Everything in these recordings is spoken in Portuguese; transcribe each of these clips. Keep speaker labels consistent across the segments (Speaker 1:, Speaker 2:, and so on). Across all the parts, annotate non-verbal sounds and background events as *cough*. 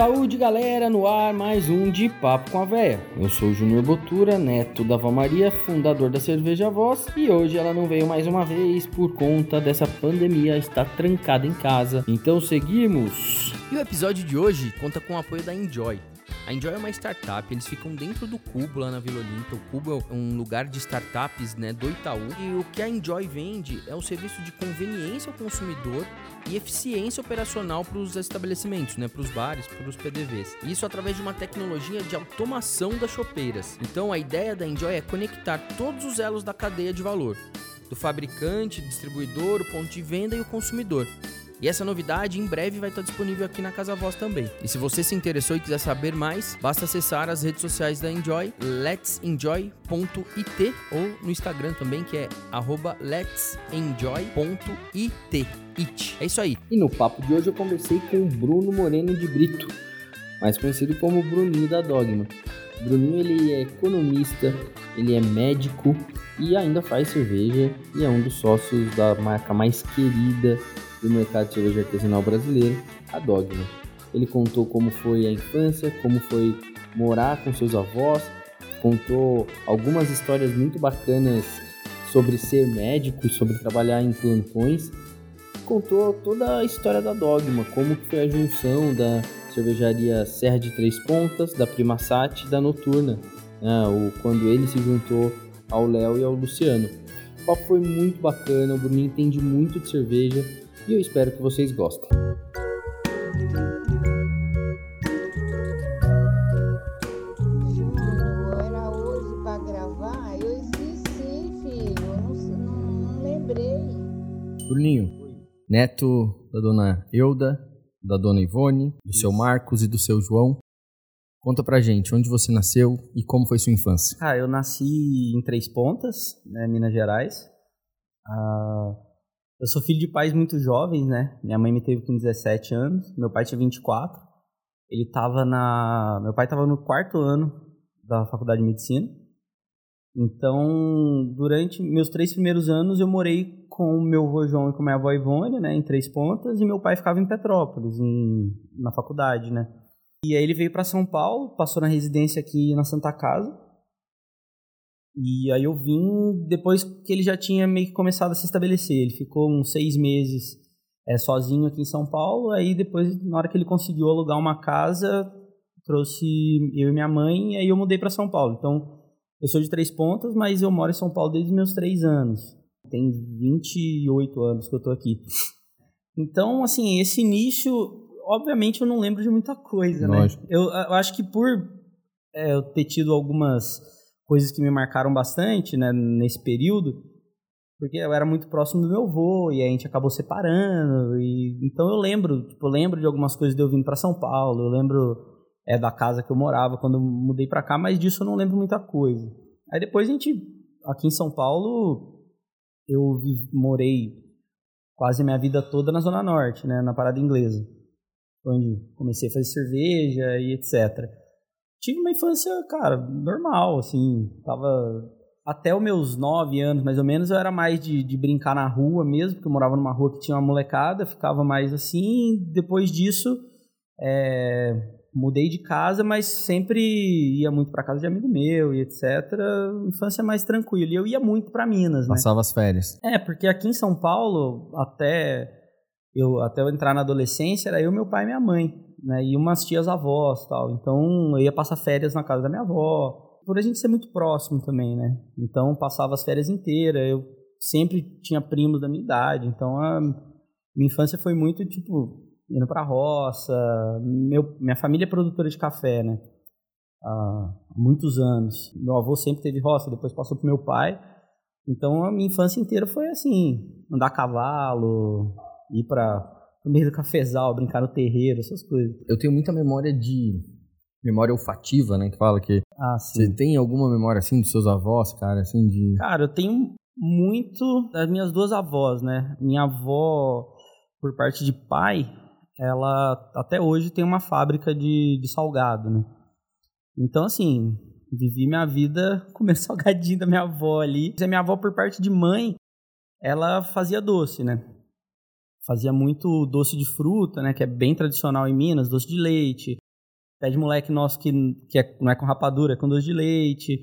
Speaker 1: Saúde, galera, no ar mais um de Papo com a Véia. Eu sou o Júnior Botura, neto da Vó Maria, fundador da Cerveja Voz, e hoje ela não veio mais uma vez por conta dessa pandemia, está trancada em casa. Então seguimos.
Speaker 2: E o episódio de hoje conta com o apoio da Enjoy. A Enjoy é uma startup, eles ficam dentro do Cubo lá na Vila Olímpia. O Cubo é um lugar de startups né, do Itaú. E o que a Enjoy vende é um serviço de conveniência ao consumidor e eficiência operacional para os estabelecimentos, né, para os bares, para os PDVs. Isso através de uma tecnologia de automação das chopeiras. Então a ideia da Enjoy é conectar todos os elos da cadeia de valor, do fabricante, distribuidor, o ponto de venda e o consumidor. E essa novidade em breve vai estar disponível aqui na Casa Voz também. E se você se interessou e quiser saber mais, basta acessar as redes sociais da Enjoy, let'senjoy.it ou no Instagram também, que é let'senjoy.it. It. É isso aí.
Speaker 1: E no papo de hoje eu conversei com o Bruno Moreno de Brito, mais conhecido como Bruninho da Dogma. Bruninho ele é economista, ele é médico e ainda faz cerveja e é um dos sócios da marca mais querida do mercado de cerveja artesanal brasileiro, a Dogma. Ele contou como foi a infância, como foi morar com seus avós, contou algumas histórias muito bacanas sobre ser médico sobre trabalhar em plantões. Contou toda a história da Dogma, como foi a junção da cervejaria Serra de Três Pontas, da Prima Sat e da Noturna, né, o, quando ele se juntou ao Léo e ao Luciano. O papo foi muito bacana, o Bruninho entende muito de cerveja, e eu espero que vocês gostem.
Speaker 3: Era hoje pra gravar? Eu esqueci, filho. Eu não, sei- não, não lembrei.
Speaker 1: Bruninho, neto da dona Euda, da dona Ivone, do seu Marcos e do seu João. Conta pra gente onde você nasceu e como foi sua infância.
Speaker 4: Ah, eu nasci em Três Pontas, né, Minas Gerais. Ah, eu sou filho de pais muito jovens, né? Minha mãe me teve com 17 anos, meu pai tinha 24. Ele tava na, meu pai estava no quarto ano da faculdade de medicina. Então, durante meus três primeiros anos, eu morei com meu avô João e com minha avó Ivone, né, em Três Pontas, e meu pai ficava em Petrópolis, em, na faculdade, né? E aí ele veio para São Paulo, passou na residência aqui na Santa Casa. E aí eu vim depois que ele já tinha meio que começado a se estabelecer. Ele ficou uns seis meses é, sozinho aqui em São Paulo. Aí depois, na hora que ele conseguiu alugar uma casa, trouxe eu e minha mãe. E aí eu mudei para São Paulo. Então eu sou de Três Pontas, mas eu moro em São Paulo desde os meus três anos. Tem 28 anos que eu tô aqui. Então, assim, esse início, obviamente eu não lembro de muita coisa,
Speaker 1: Lógico.
Speaker 4: né? Eu, eu acho que por é, eu ter tido algumas coisas que me marcaram bastante, né, nesse período, porque eu era muito próximo do meu avô e a gente acabou separando e então eu lembro, tipo, eu lembro de algumas coisas de eu vindo para São Paulo, eu lembro é da casa que eu morava quando eu mudei para cá, mas disso eu não lembro muita coisa. Aí depois a gente aqui em São Paulo eu morei quase minha vida toda na zona norte, né, na parada inglesa, onde comecei a fazer cerveja e etc tive uma infância, cara, normal, assim, tava até os meus nove anos, mais ou menos, eu era mais de, de brincar na rua mesmo, porque eu morava numa rua que tinha uma molecada, ficava mais assim, depois disso, é, mudei de casa, mas sempre ia muito para casa de amigo meu e etc, infância mais tranquila, e eu ia muito para Minas, né?
Speaker 1: Passava as férias.
Speaker 4: É, porque aqui em São Paulo, até eu, até eu entrar na adolescência, era eu, meu pai e minha mãe, né? E umas tias avós tal. Então eu ia passar férias na casa da minha avó. Por a gente ser muito próximo também, né? Então passava as férias inteiras. Eu sempre tinha primos da minha idade. Então a minha infância foi muito tipo indo pra roça. Meu, minha família é produtora de café, né? Há muitos anos. Meu avô sempre teve roça, depois passou pro meu pai. Então a minha infância inteira foi assim, andar a cavalo, ir para o meio do cafezal, brincar no terreiro, essas coisas.
Speaker 1: Eu tenho muita memória de memória olfativa, né, que fala que
Speaker 4: Ah,
Speaker 1: você tem alguma memória assim dos seus avós, cara, assim de
Speaker 4: Cara, eu tenho muito das minhas duas avós, né? Minha avó, por parte de pai, ela até hoje tem uma fábrica de, de salgado, né? Então, assim, vivi minha vida *laughs* comendo salgadinho da minha avó ali. A minha avó, por parte de mãe, ela fazia doce, né? Fazia muito doce de fruta, né? Que é bem tradicional em Minas, doce de leite. pé de moleque nosso que, que é, não é com rapadura, é com doce de leite,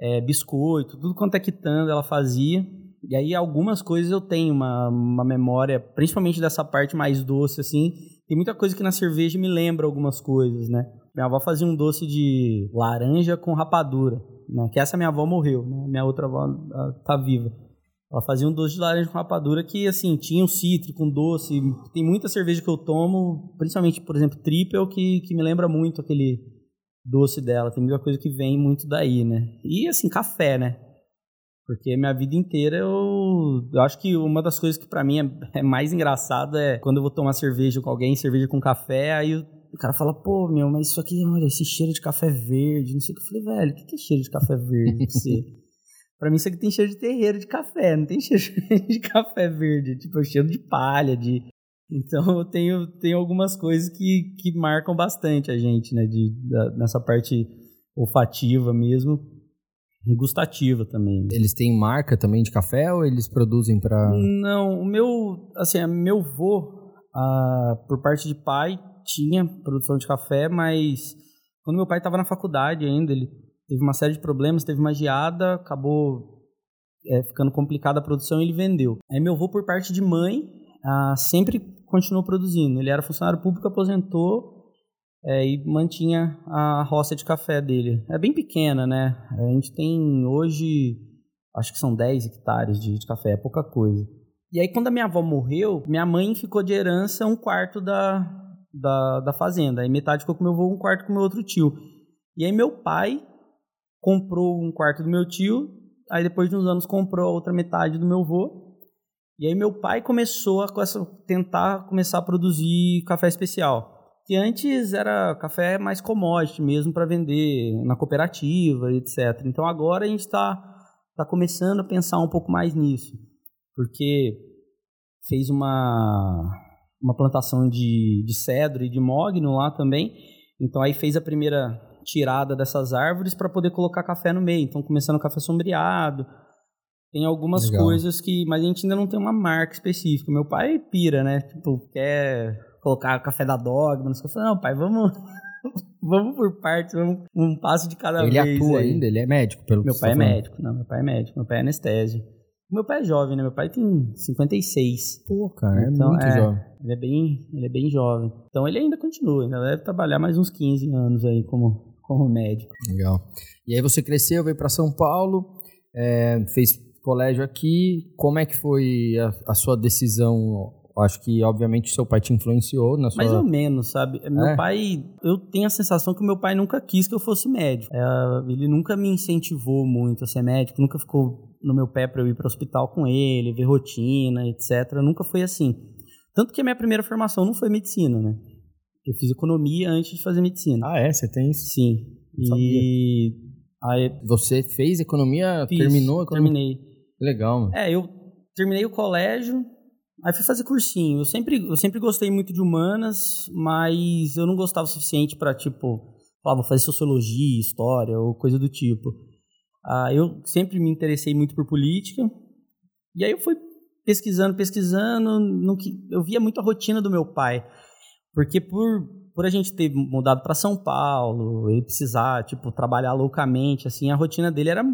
Speaker 4: é, biscoito, tudo quanto é quitanda ela fazia. E aí algumas coisas eu tenho uma, uma memória, principalmente dessa parte mais doce, assim. Tem muita coisa que na cerveja me lembra algumas coisas, né? Minha avó fazia um doce de laranja com rapadura, né? Que essa minha avó morreu, né? Minha outra avó tá viva. Ela fazia um doce de laranja com rapadura que, assim, tinha um cítrico, um doce. Tem muita cerveja que eu tomo, principalmente, por exemplo, triple, que, que me lembra muito aquele doce dela. Tem muita coisa que vem muito daí, né? E, assim, café, né? Porque minha vida inteira eu, eu acho que uma das coisas que para mim é, é, mais engraçada é quando eu vou tomar cerveja com alguém, cerveja com café, aí o, o cara fala, pô, meu, mas isso aqui, olha, esse cheiro de café verde, não sei o que. Eu falei, velho, o que é cheiro de café verde você? *laughs* pra mim isso aqui tem cheiro de terreiro de café, não tem *laughs* cheiro de café verde, tipo, é cheiro de palha, de... Então eu tenho, tenho algumas coisas que, que marcam bastante a gente, né, de, da, nessa parte olfativa mesmo e gustativa também.
Speaker 1: Eles têm marca também de café ou eles produzem para?
Speaker 4: Não, o meu, assim, meu vô, ah, por parte de pai, tinha produção de café, mas quando meu pai estava na faculdade ainda, ele teve uma série de problemas, teve uma geada, acabou é, ficando complicada a produção e ele vendeu. Aí meu avô, por parte de mãe, ah, sempre continuou produzindo. Ele era funcionário público, aposentou é, e mantinha a roça de café dele. É bem pequena, né? A gente tem hoje, acho que são 10 hectares de, de café, é pouca coisa. E aí, quando a minha avó morreu, minha mãe ficou de herança um quarto da, da, da fazenda. Aí metade ficou com meu avô, um quarto com meu outro tio. E aí meu pai comprou um quarto do meu tio, aí depois de uns anos comprou a outra metade do meu avô. E aí meu pai começou a tentar começar a produzir café especial que antes era café mais commodity mesmo para vender na cooperativa, etc. Então agora a gente está tá começando a pensar um pouco mais nisso, porque fez uma, uma plantação de, de cedro e de mogno lá também, então aí fez a primeira tirada dessas árvores para poder colocar café no meio, então começando café sombreado, tem algumas Legal. coisas que, mas a gente ainda não tem uma marca específica. Meu pai pira, né? Tipo, quer colocar café da dogma, não sei o que. Não, pai, vamos, *laughs* vamos por partes, vamos um passo de cada
Speaker 1: ele
Speaker 4: vez.
Speaker 1: Ele atua
Speaker 4: aí.
Speaker 1: ainda? Ele é médico? Pelo
Speaker 4: meu pai é médico, não, meu pai é médico, meu pai é anestésio. Meu pai é jovem, né? Meu pai tem 56.
Speaker 1: Pô, cara, é então, muito é, jovem.
Speaker 4: Ele é, bem, ele é bem jovem. Então ele ainda continua, ainda deve trabalhar mais uns 15 anos aí como, como médico.
Speaker 1: Legal. E aí você cresceu, veio para São Paulo, é, fez colégio aqui. Como é que foi a, a sua decisão acho que, obviamente, seu pai te influenciou na sua...
Speaker 4: Mais ou menos, sabe? Meu é. pai... Eu tenho a sensação que meu pai nunca quis que eu fosse médico. É, ele nunca me incentivou muito a ser médico, nunca ficou no meu pé para eu ir para o hospital com ele, ver rotina, etc. Nunca foi assim. Tanto que a minha primeira formação não foi medicina, né? Eu fiz economia antes de fazer medicina.
Speaker 1: Ah, é? Você tem isso?
Speaker 4: Sim. E... Aí...
Speaker 1: Você fez economia? Fiz, terminou?
Speaker 4: Economia? Terminei.
Speaker 1: Legal, mano.
Speaker 4: É, eu terminei o colégio, Aí fui fazer cursinho. Eu sempre, eu sempre gostei muito de humanas, mas eu não gostava o suficiente para tipo, falar, vou fazer sociologia, história ou coisa do tipo. Ah, eu sempre me interessei muito por política. E aí eu fui pesquisando, pesquisando, no que eu via muito a rotina do meu pai. Porque por, por a gente ter mudado para São Paulo, ele precisar, tipo, trabalhar loucamente, assim, a rotina dele era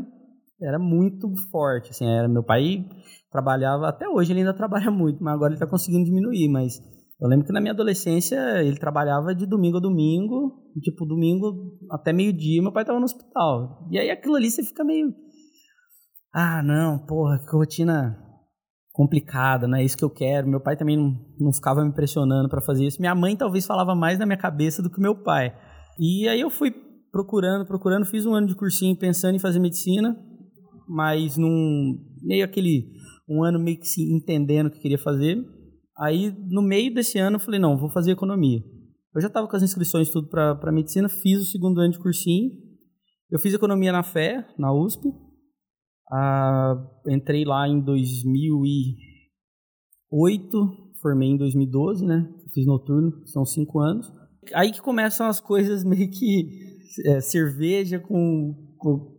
Speaker 4: era muito forte, assim, era meu pai trabalhava, até hoje ele ainda *laughs* trabalha muito, mas agora ele está conseguindo diminuir, mas eu lembro que na minha adolescência ele trabalhava de domingo a domingo, tipo, domingo até meio-dia, meu pai estava no hospital. E aí aquilo ali você fica meio. Ah, não, porra, que rotina complicada, não é isso que eu quero. Meu pai também não, não ficava me pressionando para fazer isso. Minha mãe talvez falava mais na minha cabeça do que meu pai. E aí eu fui procurando, procurando, fiz um ano de cursinho pensando em fazer medicina, mas num meio aquele um ano meio que se entendendo o que queria fazer. Aí, no meio desse ano, eu falei, não, vou fazer economia. Eu já estava com as inscrições tudo para medicina, fiz o segundo ano de cursinho. Eu fiz economia na Fé, na USP. Ah, entrei lá em 2008, formei em 2012, né? Fiz noturno, são cinco anos. Aí que começam as coisas meio que é, cerveja com, com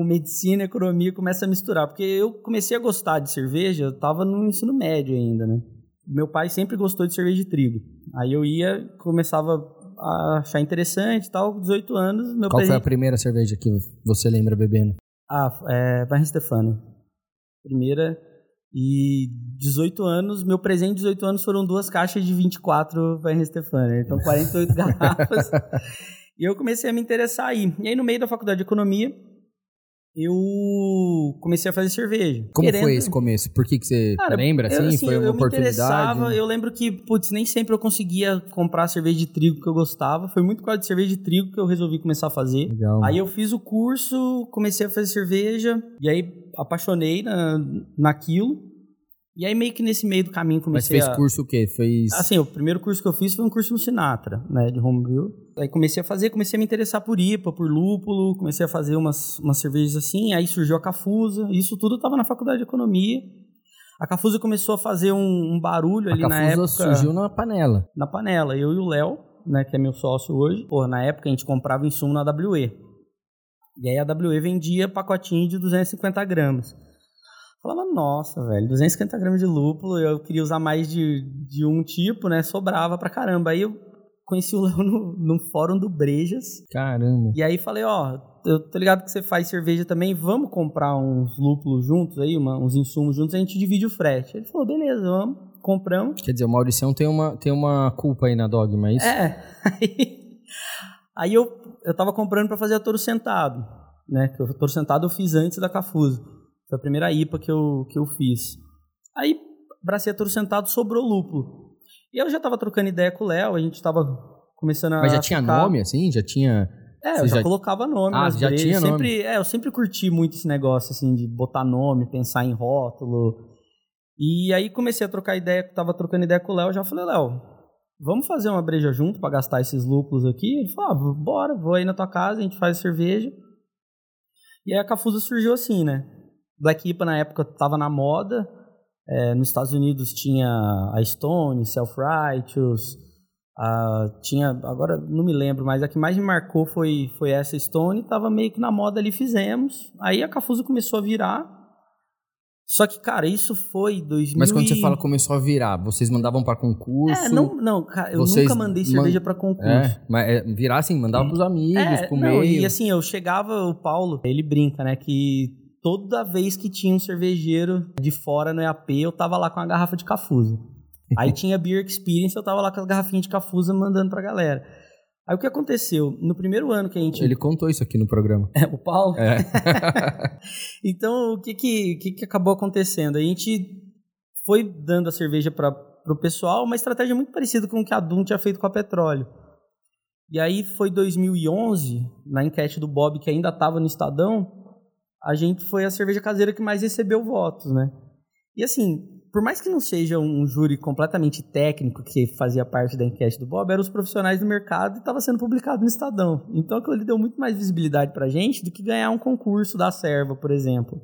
Speaker 4: com medicina economia começa a misturar. Porque eu comecei a gostar de cerveja, eu estava no ensino médio ainda, né? Meu pai sempre gostou de cerveja de trigo. Aí eu ia, começava a achar interessante e tal. 18 anos, meu
Speaker 1: Qual foi a
Speaker 4: presente...
Speaker 1: primeira cerveja que você lembra bebendo?
Speaker 4: Ah, é, Barra Stefani. Primeira. E 18 anos, meu presente de 18 anos foram duas caixas de 24 Barra Stefani. Então, 48 *laughs* garrafas. E eu comecei a me interessar aí. E aí, no meio da faculdade de economia, eu comecei a fazer cerveja.
Speaker 1: Como
Speaker 4: Querendo-
Speaker 1: foi esse começo? Por que, que você
Speaker 4: Cara,
Speaker 1: lembra,
Speaker 4: eu,
Speaker 1: assim? foi uma
Speaker 4: eu
Speaker 1: oportunidade?
Speaker 4: eu lembro que, putz, nem sempre eu conseguia comprar cerveja de trigo que eu gostava. Foi muito por causa de cerveja de trigo que eu resolvi começar a fazer.
Speaker 1: Legal.
Speaker 4: Aí eu fiz o curso, comecei a fazer cerveja, e aí apaixonei na, naquilo. E aí meio que nesse meio do caminho
Speaker 1: Mas
Speaker 4: comecei
Speaker 1: fez
Speaker 4: a...
Speaker 1: curso o quê? Fez...
Speaker 4: Assim, o primeiro curso que eu fiz foi um curso no Sinatra, né, de homebrew. Aí comecei a fazer, comecei a me interessar por IPA, por lúpulo, comecei a fazer umas, umas cervejas assim, aí surgiu a Cafusa, isso tudo estava na faculdade de economia. A Cafusa começou a fazer um, um barulho
Speaker 1: a
Speaker 4: ali na
Speaker 1: Cafusa
Speaker 4: época
Speaker 1: surgiu na panela.
Speaker 4: na panela. Eu e o Léo, né, que é meu sócio hoje, pô, na época a gente comprava insumo na WE. E aí a WE vendia pacotinho de 250 gramas. Falava, nossa, velho, 250 gramas de lúpulo, eu queria usar mais de, de um tipo, né? Sobrava pra caramba. Aí eu conheci o Léo no, no fórum do Brejas.
Speaker 1: Caramba.
Speaker 4: E aí falei, ó, eu tô ligado que você faz cerveja também, vamos comprar uns lúpulos juntos aí, uma- uns insumos juntos, a gente divide o frete. Ele falou, beleza, vamos, compramos.
Speaker 1: Quer dizer, o Mauricião tem uma, tem uma culpa aí na Dogma, é isso?
Speaker 4: É. *laughs* Aí, aí eu, eu tava comprando pra fazer a Toro Sentado, né? Que o Toro Sentado eu fiz antes da Cafuso. Foi a primeira IPA que eu, que eu fiz. Aí, Toro Sentado, sobrou lúpulo. E eu já tava trocando ideia com o Léo, a gente tava começando a
Speaker 1: Mas já tinha
Speaker 4: ficar-
Speaker 1: nome, assim? Já tinha...
Speaker 4: É,
Speaker 1: Você
Speaker 4: eu já,
Speaker 1: já-
Speaker 4: colocava nome
Speaker 1: Ah, já
Speaker 4: brejas.
Speaker 1: tinha nome.
Speaker 4: sempre, É, eu sempre curti muito esse negócio, assim, de botar nome, pensar em rótulo. E aí comecei a trocar ideia, tava trocando ideia com o Léo, eu já falei, Léo, vamos fazer uma breja junto pra gastar esses lúpulos aqui? Ele falou, ah, bora, vou aí na tua casa, a gente faz cerveja. E aí a Cafusa surgiu assim, né? Black IPA na época tava na moda, é, nos Estados Unidos tinha a Stone, Self-Righteous, a- tinha, agora não me lembro, mas a que mais me marcou foi, foi essa Stone, tava meio que na moda ali, fizemos. Aí a Cafusa começou a virar. Só que, cara, isso foi 2000
Speaker 1: Mas quando você fala começou a virar, vocês mandavam pra concurso?
Speaker 4: É, não, não, cara, eu nunca mandei
Speaker 1: man-
Speaker 4: cerveja pra concurso.
Speaker 1: É, mas é, virar assim, mandava pros amigos,
Speaker 4: É,
Speaker 1: pro
Speaker 4: não,
Speaker 1: meio.
Speaker 4: e assim, eu chegava, o Paulo, ele brinca, né, que toda vez que tinha um cervejeiro de fora no EAP, eu tava lá com a garrafa de Cafusa. *laughs* Aí tinha Beer Experience, eu tava lá com as garrafinhas de Cafusa mandando pra galera. Aí o que aconteceu? No primeiro ano que a gente...
Speaker 1: Ele contou isso aqui no programa. *laughs*
Speaker 4: É, o Paulo?
Speaker 1: É. *laughs*
Speaker 4: então, o que que, que que acabou acontecendo? A gente foi dando a cerveja para o pessoal, uma estratégia muito parecida com o que a Dum tinha feito com a Petróleo. E aí foi 2011, na enquete do Bob, que ainda estava no Estadão, a gente foi a cerveja caseira que mais recebeu votos, né? E assim, por mais que não seja um júri completamente técnico que fazia parte da enquete do Bob, eram os profissionais do mercado e estava sendo publicado no Estadão. Então aquilo ali deu muito mais visibilidade pra gente do que ganhar um concurso da Serva, por exemplo.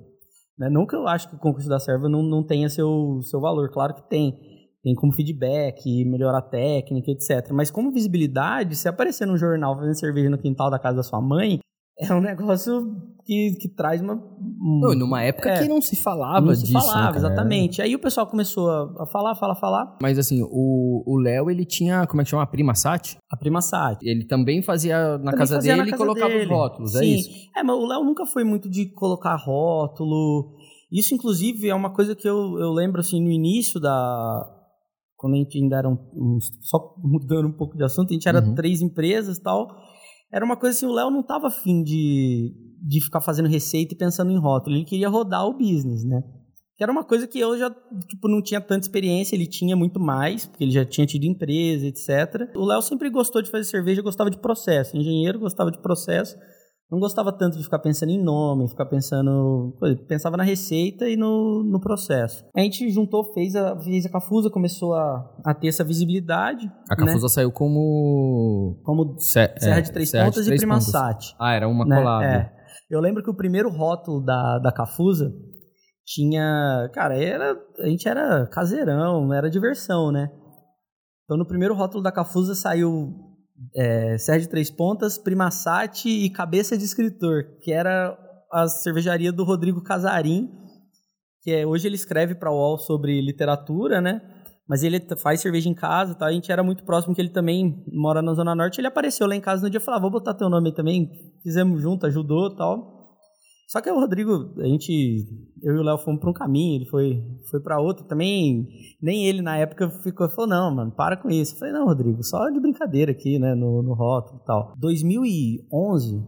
Speaker 4: Né? Não que eu acho que o concurso da Serva não, não tenha seu, seu valor, claro que tem. Tem como feedback, melhorar a técnica, etc. Mas como visibilidade, se aparecer num jornal fazendo cerveja no quintal da casa da sua mãe, é um negócio que, que traz uma. um-
Speaker 1: Não, numa época
Speaker 4: É.
Speaker 1: que não se falava
Speaker 4: não se
Speaker 1: disso. né,
Speaker 4: falava,
Speaker 1: cara?
Speaker 4: exatamente. Aí o pessoal começou a, falar, falar, falar.
Speaker 1: Mas assim, o Léo, ele tinha, como é que chama? A Prima Sat?
Speaker 4: A prima Sati.
Speaker 1: Ele também fazia na
Speaker 4: Também
Speaker 1: casa
Speaker 4: fazia na
Speaker 1: dele e
Speaker 4: casa
Speaker 1: colocava
Speaker 4: dele.
Speaker 1: os rótulos, é
Speaker 4: Sim.
Speaker 1: isso?
Speaker 4: É, mas o Léo nunca foi muito de colocar rótulo. Isso, inclusive, é uma coisa que eu, eu lembro, assim, no início da... Quando a gente ainda era um, um- Só mudando um pouco de assunto, a gente era
Speaker 1: Uhum.
Speaker 4: três empresas e tal. Era uma coisa assim, o Léo não tava afim de, de ficar fazendo receita e pensando em rótulo. Ele queria rodar o business, né? Que era uma coisa que eu já, tipo, não tinha tanta experiência, ele tinha muito mais, porque ele já tinha tido empresa, etc. O Léo sempre gostou de fazer cerveja, gostava de processo. Engenheiro gostava de processo, não gostava tanto de ficar pensando em nome, ficar pensando. Pensava na receita e no, no processo. A gente juntou, fez a, fez a Cafusa, começou a, a ter essa visibilidade.
Speaker 1: A
Speaker 4: né?
Speaker 1: Cafusa saiu como...
Speaker 4: Como
Speaker 1: Se-
Speaker 4: Serra
Speaker 1: é,
Speaker 4: de Três
Speaker 1: Serra de
Speaker 4: Pontas
Speaker 1: Três
Speaker 4: e Prima
Speaker 1: Pontas.
Speaker 4: Sati
Speaker 1: Ah, era uma
Speaker 4: né?
Speaker 1: collab.
Speaker 4: É. Eu lembro que o primeiro rótulo da, da Cafusa tinha. Cara, era, a gente era caseirão, era diversão, né? Então no primeiro rótulo da Cafusa saiu é, de Três Pontas, Prima Sati e Cabeça de Escritor, que era a cervejaria do Rodrigo Casarim, que é, hoje ele escreve para o UOL sobre literatura, né? Mas ele faz cerveja em casa, tá? A gente era muito próximo, que ele também mora na Zona Norte. Ele apareceu lá em casa no dia e falou: ah, vou botar teu nome aí também. Fizemos junto, ajudou e tal. Só que o Rodrigo, a gente, eu e o Léo fomos para um caminho, ele foi, foi para outro. Também, nem ele na época ficou, falou: não, mano, para com isso. Eu falei: não, Rodrigo, só de brincadeira aqui, né, no, no rótulo e tal. 2011,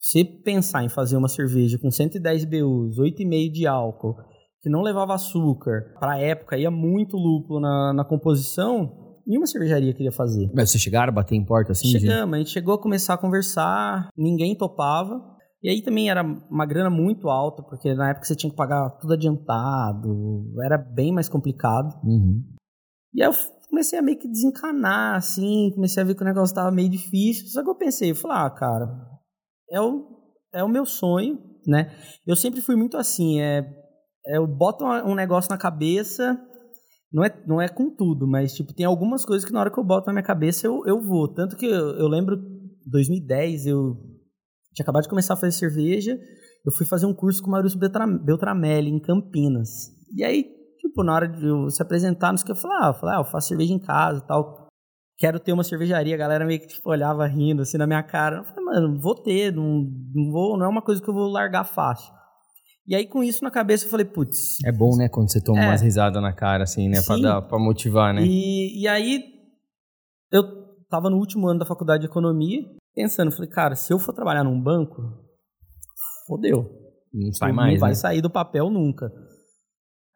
Speaker 4: você pensar em fazer uma cerveja com 110 BUs, 8,5 de álcool, que não levava açúcar, pra época ia muito lúpulo na, na composição, nenhuma cervejaria queria fazer.
Speaker 1: Mas vocês chegaram a bater em porta assim? de-
Speaker 4: Chegamos, a gente chegou a começar a conversar, ninguém topava. E aí também era uma grana muito alta, porque na época você tinha que pagar tudo adiantado, era bem mais complicado.
Speaker 1: Uhum.
Speaker 4: E aí eu comecei a meio que desencanar, assim, comecei a ver que o negócio tava meio difícil. Só que eu pensei, eu falei, ah, cara, é o, é o meu sonho, né? Eu sempre fui muito assim, é, é eu boto um negócio na cabeça, não é, não é com tudo, mas tipo, tem algumas coisas que na hora que eu boto na minha cabeça eu, eu vou. Tanto que eu, eu lembro, 2010, eu tinha acabado de começar a fazer cerveja, eu fui fazer um curso com o Maurício Beltra- Beltramelli em Campinas. E aí, tipo, na hora de eu se apresentar, não sei o que, eu falei, ah, eu, falei, ah, eu faço cerveja em casa e tal. Quero ter uma cervejaria, a galera meio que tipo, olhava rindo assim na minha cara. Eu falei, mano, vou ter, não, não, vou, não é uma coisa que eu vou largar fácil. E aí, com isso na cabeça, eu falei, putz.
Speaker 1: É bom, né, quando você toma
Speaker 4: É.
Speaker 1: umas risadas na cara, assim, né? Pra, dar, pra motivar, né?
Speaker 4: E, e aí, eu tava no último ano da faculdade de economia, pensando, falei, cara, se eu for trabalhar num banco, fodeu.
Speaker 1: Não sai
Speaker 4: não
Speaker 1: mais,
Speaker 4: vai
Speaker 1: né?
Speaker 4: sair do papel nunca.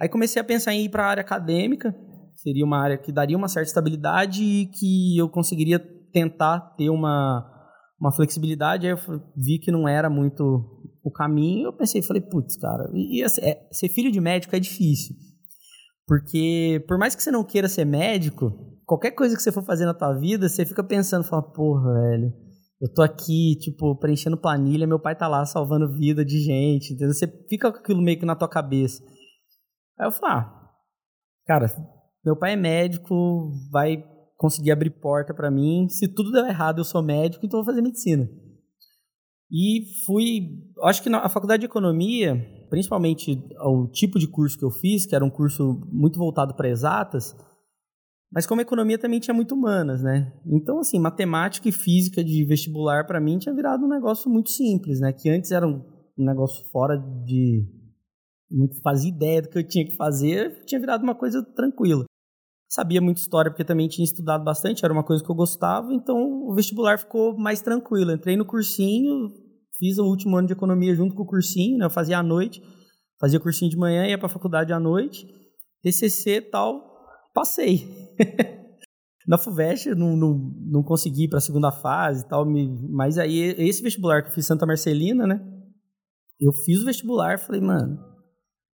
Speaker 4: Aí comecei a pensar em ir para a área acadêmica, seria uma área que daria uma certa estabilidade e que eu conseguiria tentar ter uma, uma flexibilidade. Aí eu vi que não era muito o caminho. Eu pensei, falei, putz, cara, e, e assim, é- ser filho de médico é difícil. Porque por mais que você não queira ser médico, qualquer coisa que você for fazer na tua vida, você fica pensando, fala, porra, velho, eu tô aqui, tipo, preenchendo planilha, meu pai tá lá salvando vida de gente, entendeu? Você fica com aquilo meio que na tua cabeça. Aí eu falei, ah, cara, meu pai é médico, vai conseguir abrir porta pra mim. Se tudo der errado, eu sou médico, então vou fazer medicina. E fui, acho que na faculdade de economia, principalmente o tipo de curso que eu fiz, que era um curso muito voltado para exatas, mas como economia também tinha muito humanas, né? Então, assim, matemática e física de vestibular para mim tinha virado um negócio muito simples, né? Que antes era um negócio fora de não fazia ideia do que eu tinha que fazer, tinha virado uma coisa tranquila. Sabia muita história porque também tinha estudado bastante, era uma coisa que eu gostava, então o vestibular ficou mais tranquilo. Entrei no cursinho, fiz o último ano de economia junto com o cursinho, né? Eu fazia à noite, fazia cursinho de manhã, ia para a faculdade à noite, TCC tal, passei. *laughs* Na FUVEST eu não, não, não consegui ir para a segunda fase e tal, me- mas aí esse vestibular que eu fiz Santa Marcelina, né? Eu fiz o vestibular, falei, mano,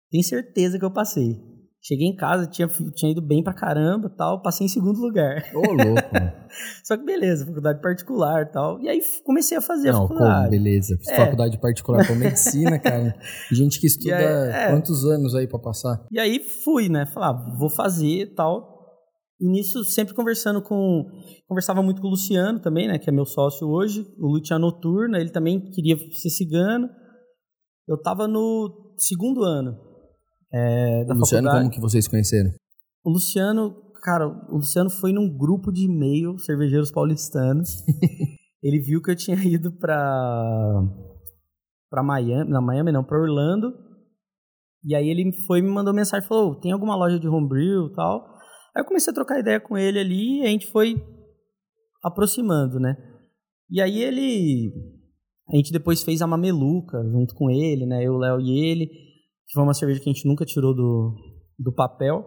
Speaker 4: tenho certeza que eu passei. Cheguei em casa, tinha, tinha ido bem pra caramba tal, passei em segundo lugar.
Speaker 1: Ô, louco. *laughs*
Speaker 4: Só que beleza, faculdade particular e tal. E aí comecei a fazer a
Speaker 1: Não, como?
Speaker 4: faculdade.
Speaker 1: Beleza. Fiz
Speaker 4: É.
Speaker 1: faculdade particular pra medicina, cara. *laughs* Gente que estuda
Speaker 4: aí, é.
Speaker 1: quantos anos aí pra passar?
Speaker 4: E aí fui, né? Falar, ah, vou fazer e tal. E nisso, sempre conversando com. Conversava muito com o Luciano também, né? Que é meu sócio hoje. O Lu tinha noturna, ele também queria ser cigano. Eu tava no segundo ano é, da
Speaker 1: Luciano,
Speaker 4: faculdade.
Speaker 1: como que vocês conheceram?
Speaker 4: O Luciano, cara, o Luciano foi num grupo de e-mail, cervejeiros paulistanos. *laughs* ele viu que eu tinha ido pra. pra Miami. Não, Miami não, pra Orlando. E aí ele foi e me mandou mensagem falou: "Ô, tem alguma loja de homebrew e tal. Aí eu comecei a trocar ideia com ele ali e a gente foi aproximando, né? E aí ele. A gente depois fez a Mameluca junto com ele, né? Eu, Léo e ele. Que foi uma cerveja que a gente nunca tirou do, do papel.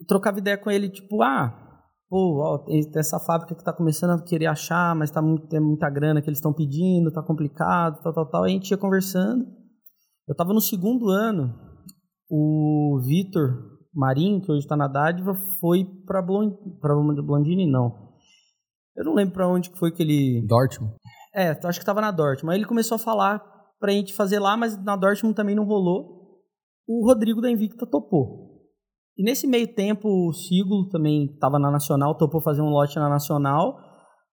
Speaker 4: Eu trocava ideia com ele, tipo, ah, pô, ó, tem essa fábrica que tá começando a querer achar, mas tá muito, tem muita grana que eles estão pedindo, tá complicado, tal, tal, tal. A gente ia conversando. Eu tava no segundo ano, o Vitor Marinho, que hoje tá na dádiva, foi pra, Blond, pra Blondine, não. Eu não lembro pra onde que foi que ele...
Speaker 1: Dortmund?
Speaker 4: É, acho que tava na Dortmund. Aí ele começou a falar pra gente fazer lá, mas na Dortmund também não rolou. O Rodrigo da Invicta topou. E nesse meio tempo, o Siglo também tava na Nacional, topou fazer um lote na Nacional.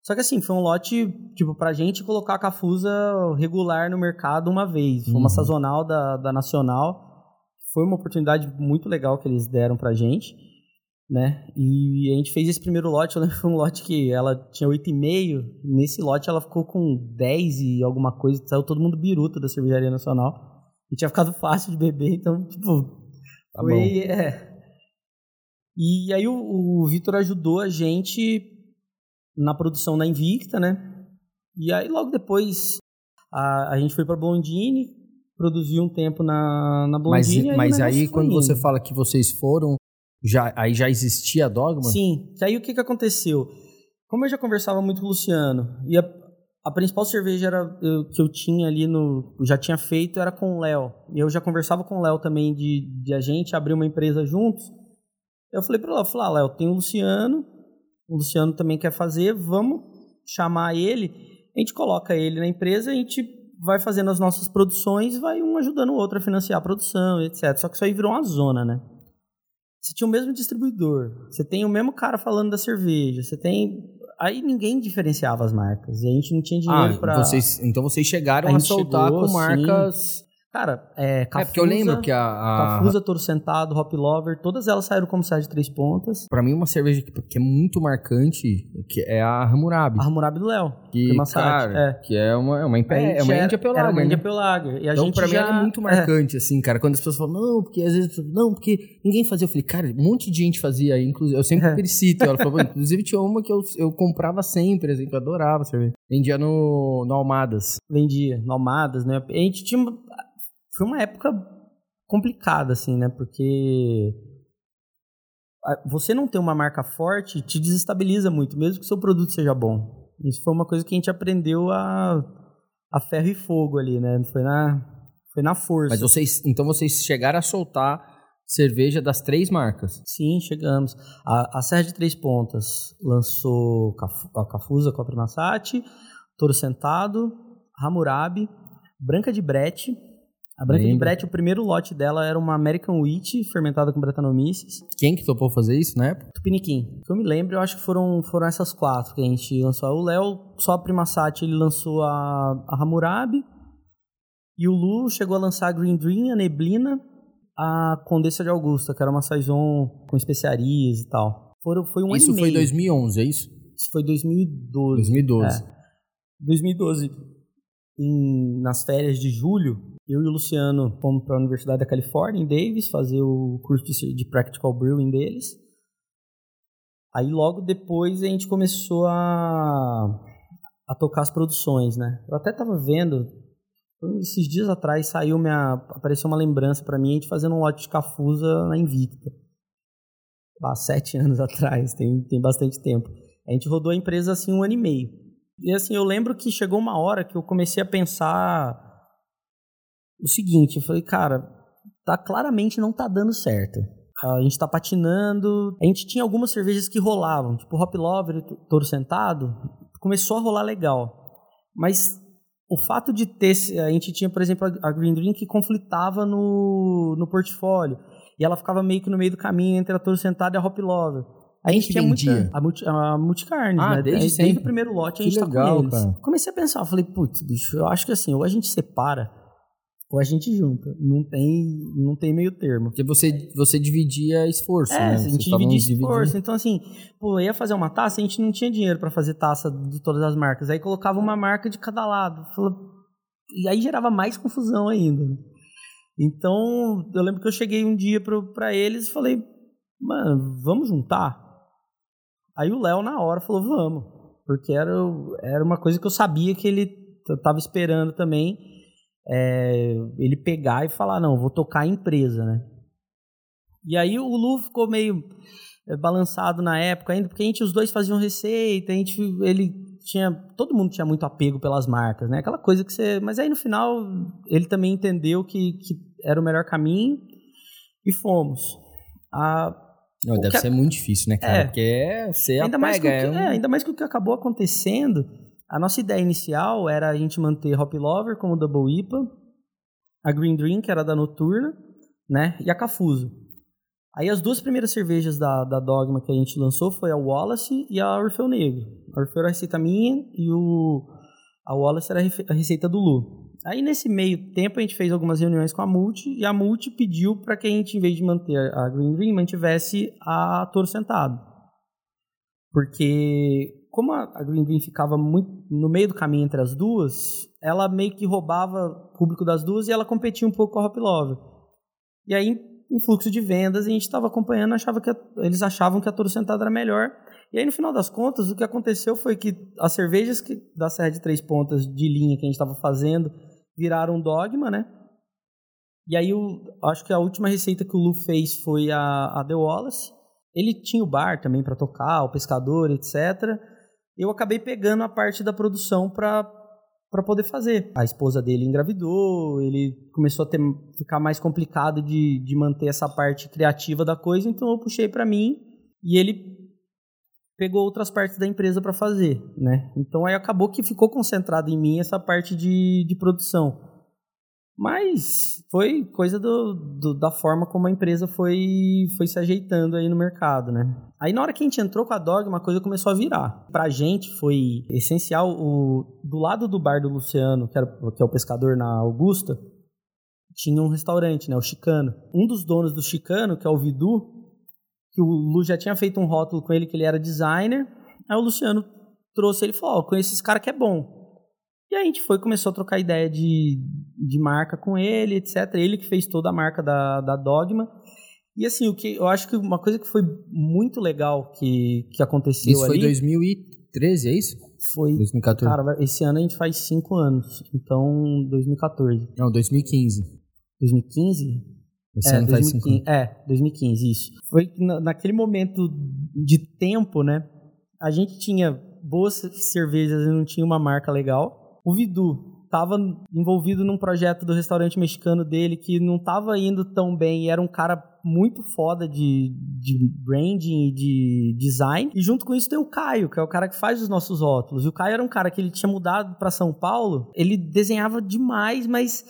Speaker 4: Só que assim, foi um lote, tipo, pra gente colocar a Cafusa regular no mercado uma vez. Foi uma
Speaker 1: Uhum.
Speaker 4: sazonal da, da Nacional. Foi uma oportunidade muito legal que eles deram pra gente. né? E a gente fez esse primeiro lote, eu lembro que foi um lote que ela tinha 8,5, nesse lote ela ficou com 10 e alguma coisa, saiu todo mundo biruta da Cervejaria Nacional. E tinha ficado *laughs* fácil de beber, então, tipo,
Speaker 1: Tá
Speaker 4: foi, é. E aí o, o Vitor ajudou a gente na produção da Invicta, né? E aí logo depois a, a gente foi pra Blondine, produziu um tempo na, na
Speaker 1: Mas,
Speaker 4: Blondine. o
Speaker 1: mas
Speaker 4: negócio
Speaker 1: aí, quando
Speaker 4: indo.
Speaker 1: você fala que vocês foram, já, aí já existia a Dogma?
Speaker 4: Sim, que aí o que, que aconteceu? Como eu já conversava muito com o Luciano, e a, a principal cerveja era, eu- que eu tinha ali no. Já tinha feito era com o Léo. E eu já conversava com o Léo também de, de a gente abrir uma empresa juntos. Eu falei para o Léo, falei, ah, Léo, tem o Luciano, o Luciano também quer fazer, vamos chamar ele, a gente coloca ele na empresa, a gente vai fazendo as nossas produções, vai um ajudando o outro a financiar a produção, etc. Só que isso aí virou uma zona, né? Você tinha o mesmo distribuidor, você tem o mesmo cara falando da cerveja, você tem. Aí ninguém diferenciava as marcas. E a gente não tinha dinheiro
Speaker 1: Ah,
Speaker 4: pra.
Speaker 1: vocês, então vocês chegaram
Speaker 4: A
Speaker 1: a, soltar
Speaker 4: chegou,
Speaker 1: com
Speaker 4: sim. Cara, é.
Speaker 1: É,
Speaker 4: Cafusa,
Speaker 1: porque eu lembro que a. a
Speaker 4: Cafusa, Toro Sentado, Hop Lover, todas elas saíram como sai de três pontas.
Speaker 1: Pra mim, uma cerveja que, que é muito marcante que é a Hammurabi.
Speaker 4: A Hammurabi do Léo.
Speaker 1: Que, cara,
Speaker 4: é.
Speaker 1: que é uma, é uma, Impé-
Speaker 4: gente
Speaker 1: é uma Índia pela
Speaker 4: Era uma
Speaker 1: né?
Speaker 4: Índia. E a
Speaker 1: Então,
Speaker 4: gente
Speaker 1: pra mim,
Speaker 4: já...
Speaker 1: ela é muito marcante, assim, cara. Quando as pessoas falam, não, porque às vezes, não, porque ninguém fazia. Eu falei, cara, um monte de gente fazia. Inclusive, eu sempre *laughs* cito. Ela falou, "Pô, inclusive tinha uma que eu, eu comprava sempre, assim, que eu adorava cerveja. Vendia no, no Almadas.
Speaker 4: vendia, Nomadas, né? A gente tinha. Foi uma época complicada, assim, né? Porque você não ter uma marca forte te desestabiliza muito, mesmo que o seu produto seja bom. Isso foi uma coisa que a gente aprendeu a, a ferro e fogo ali, né? Foi na, foi na força.
Speaker 1: Mas vocês, então vocês chegaram a soltar cerveja das três marcas.
Speaker 4: Sim, chegamos. A, a Serra de Três Pontas lançou a Cafusa com a Primasati, Toro Sentado, Hammurabi, Branca de Brete. A Branca de
Speaker 1: Lembro.
Speaker 4: Brete, o primeiro lote dela era uma American Wheat fermentada com Brettanomyces.
Speaker 1: Quem que topou fazer isso na época?
Speaker 4: Tupiniquim. Que eu me lembro, eu acho que foram, foram essas quatro que a gente lançou. O Léo, só a Primasati, ele lançou a, a Hammurabi. E o Lu chegou a lançar a Green Dream, a Neblina, a Condessa de Augusta, que era uma Saison com especiarias e tal. Foram, foi um
Speaker 1: isso
Speaker 4: ano e
Speaker 1: foi
Speaker 4: meio.
Speaker 1: 2011, é isso?
Speaker 4: Isso foi 2012.
Speaker 1: 2012.
Speaker 4: É. 2012, em- nas férias de julho, eu e o Luciano fomos para a Universidade da Califórnia, em Davis, fazer o curso de, Practical Brewing deles. Aí logo depois a gente começou a, a tocar as produções, né? Eu até tava vendo, esses dias atrás saiu minha, apareceu uma lembrança para mim, a gente fazendo um lote de Cafusa na Invicta. Há sete *laughs* anos atrás, tem, tem bastante tempo. A gente rodou a empresa assim um ano e meio. E assim, eu lembro que chegou uma hora que eu comecei a pensar o seguinte, eu falei, cara, tá claramente não tá dando certo. A gente tá patinando. A gente tinha algumas cervejas que rolavam, tipo Hop Lover, Toro Sentado, começou a rolar legal. Mas o fato de ter, a gente tinha, por exemplo, a Green Dream que conflitava no, no portfólio. E ela ficava meio que no meio do caminho entre a Toro Sentado e a Hop Lover. A gente
Speaker 1: que
Speaker 4: tinha muita. A, multi, a Multicarnes,
Speaker 1: Ah,
Speaker 4: né?
Speaker 1: desde
Speaker 4: desde,
Speaker 1: sempre?
Speaker 4: o primeiro lote a
Speaker 1: Que
Speaker 4: gente
Speaker 1: legal,
Speaker 4: tá com eles.
Speaker 1: cara.
Speaker 4: Comecei a pensar, falei, putz, bicho, eu acho que assim, ou a gente separa, ou a gente junta. Não tem, não tem meio termo.
Speaker 1: Porque você, você dividia esforço,
Speaker 4: É,
Speaker 1: né?
Speaker 4: a gente dividia
Speaker 1: dividindo.
Speaker 4: esforço. Então, assim, pô, ia fazer uma taça, a gente não tinha dinheiro pra fazer taça de todas as marcas. Aí colocava uma marca de cada lado. E aí gerava mais confusão ainda. né? Então, eu lembro que eu cheguei um dia pro, pra eles e falei, mano, vamos juntar? Aí o Léo, na hora, falou, vamos. Porque era, era uma coisa que eu sabia que ele eu tava esperando também. É, ele pegar e falar, não, vou tocar a empresa, né? E aí o Lu ficou meio é, balançado na época ainda, porque a gente, os dois faziam receita, a gente, ele tinha, todo mundo tinha muito apego pelas marcas, né? Aquela coisa que você, mas aí no final ele também entendeu que, que era o melhor caminho e fomos. A,
Speaker 1: Não, deve
Speaker 4: que-
Speaker 1: ser muito difícil, né, cara?
Speaker 4: É.
Speaker 1: Porque é, você
Speaker 4: ainda mais, que
Speaker 1: apega. é
Speaker 4: é, ainda mais que o que acabou acontecendo, a nossa ideia inicial era a gente manter Hop Lover como Double IPA, a Green Dream, que era da Noturna, né, e a Cafuso. Aí as duas primeiras cervejas da, da Dogma que a gente lançou foi a Wallace e a Orfeu Negro. A Orfeu era a receita minha e o, a Wallace era a receita do Lu. Aí nesse meio tempo a gente fez algumas reuniões com a Multi e a Multi pediu para que a gente, em vez de manter a Green Green, mantivesse a Toro Sentado. Porque como a Green Green ficava muito no meio do caminho entre as duas, ela meio que roubava o público das duas e ela competia um pouco com a Hop Love. E aí, em fluxo de vendas, a gente estava acompanhando, achava que a, eles achavam que a Toro Sentado era melhor. E aí, no final das contas, o que aconteceu foi que as cervejas que, da Serra de Três Pontas de linha que a gente estava fazendo viraram um dogma, né? E aí, eu acho que a última receita que o Lu fez foi a, a The Wallace. Ele tinha o bar também para tocar, o pescador, etc. Eu acabei pegando a parte da produção para para poder fazer. A esposa dele engravidou, ele começou a ter, ficar mais complicado de, de manter essa parte criativa da coisa, então eu puxei para mim e ele pegou outras partes da empresa para fazer, né? Então aí acabou que ficou concentrado em mim essa parte de, de produção. Mas foi coisa do, do, da forma como a empresa foi, foi se ajeitando aí no mercado, né? Aí na hora que a gente entrou com a Dogma, a coisa começou a virar. Pra gente foi essencial, o, do lado do bar do Luciano, que, era, que é o pescador na Augusta, tinha um restaurante, né? O Chicano. Um dos donos do Chicano, que é o Vidu, que o Lu já tinha feito um rótulo com ele que ele era designer, aí o Luciano trouxe ele e falou, ó, oh, conheço esse cara que é bom. E a gente foi começou a trocar ideia de, de marca com ele, etc. Ele que fez toda a marca da, da Dogma. E assim, o que eu acho que uma coisa que foi muito legal que, que aconteceu
Speaker 1: isso
Speaker 4: ali...
Speaker 1: Isso foi 2013, é isso?
Speaker 4: Foi...
Speaker 1: 2014.
Speaker 4: Cara, esse ano a gente faz cinco anos. Então, 2014.
Speaker 1: Não, 2015.
Speaker 4: 2015?
Speaker 1: Esse é, ano 2015, faz cinco anos.
Speaker 4: É, 2015, isso. Foi naquele momento de tempo, né? A gente tinha boas cervejas e não tinha uma marca legal. O Vidu estava envolvido num projeto do restaurante mexicano dele que não estava indo tão bem e era um cara muito foda de, de branding e de design. E junto com isso tem o Caio, que é o cara que faz os nossos rótulos. E o Caio era um cara que ele tinha mudado para São Paulo. Ele desenhava demais, mas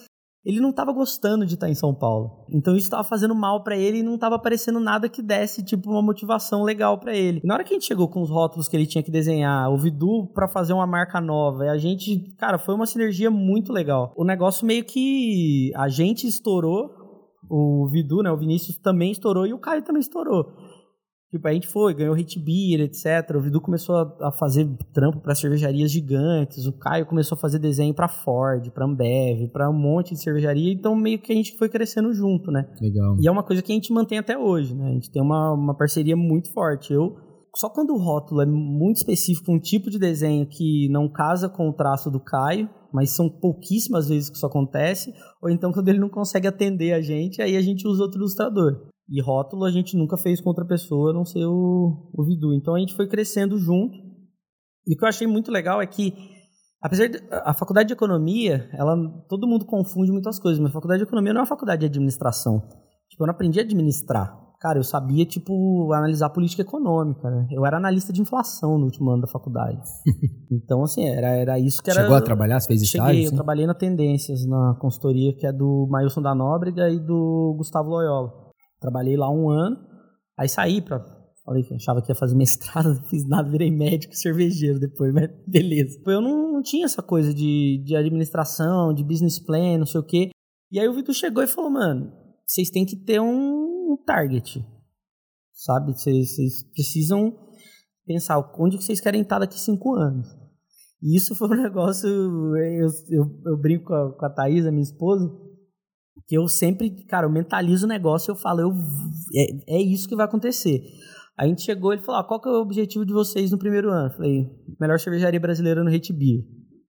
Speaker 4: ele não estava gostando de estar em São Paulo. Então isso estava fazendo mal para ele e não estava aparecendo nada que desse tipo uma motivação legal para ele. E na hora que a gente chegou com os rótulos que ele tinha que desenhar, o Vidu para fazer uma marca nova, a gente, cara, foi uma sinergia muito legal. O negócio meio que a gente estourou, o Vidu, né, o Vinícius também estourou e o Caio também estourou. Tipo, a gente foi, ganhou hit beer, etc. O Vidu começou a, a fazer trampo para cervejarias gigantes. O Caio começou a fazer desenho para Ford, para Ambev, para um monte de cervejaria. Então, meio que a gente foi crescendo junto, né?
Speaker 1: Legal.
Speaker 4: E é uma coisa que a gente mantém até hoje, né? A gente tem uma, uma parceria muito forte. Eu, só quando o rótulo é muito específico, um tipo de desenho que não casa com o traço do Caio, mas são pouquíssimas vezes que isso acontece, ou então quando ele não consegue atender a gente, aí a gente usa outro ilustrador. E rótulo a gente nunca fez com outra pessoa, a não ser o, o Vidu. Então a gente foi crescendo junto. E o que eu achei muito legal é que, apesar de a faculdade de economia, ela todo mundo confunde muitas coisas, mas a faculdade de economia não é uma faculdade de administração. Tipo, eu não aprendi a administrar. Cara, eu sabia, tipo, analisar política econômica, né? Eu era analista de inflação no último ano da faculdade. *laughs* então, assim, era, era isso que era...
Speaker 1: Chegou a trabalhar? Você fez estágio?
Speaker 4: Cheguei, eu trabalhei na Tendências, na consultoria, que é do Mailson da Nóbrega e do Gustavo Loyola. Trabalhei lá um ano, aí saí pra. Falei que achava que ia fazer mestrado, *laughs* não fiz nada, virei médico cervejeiro depois, mas *laughs* beleza. Eu não, não tinha essa coisa de, de administração, de business plan, não sei o quê. E aí o Vitor chegou e falou, mano, vocês têm que ter um, um target, sabe? Vocês, vocês precisam pensar onde que vocês querem estar daqui cinco anos. E isso foi um *laughs* negócio, eu, eu, eu brinco com a, com a Thaís, a minha esposa, que eu sempre, cara, eu mentalizo o negócio e eu falo, eu, é, é isso que vai acontecer. A gente chegou ele falou, ah, qual que é o objetivo de vocês no primeiro ano? Eu falei, melhor cervejaria brasileira no Hate Beer.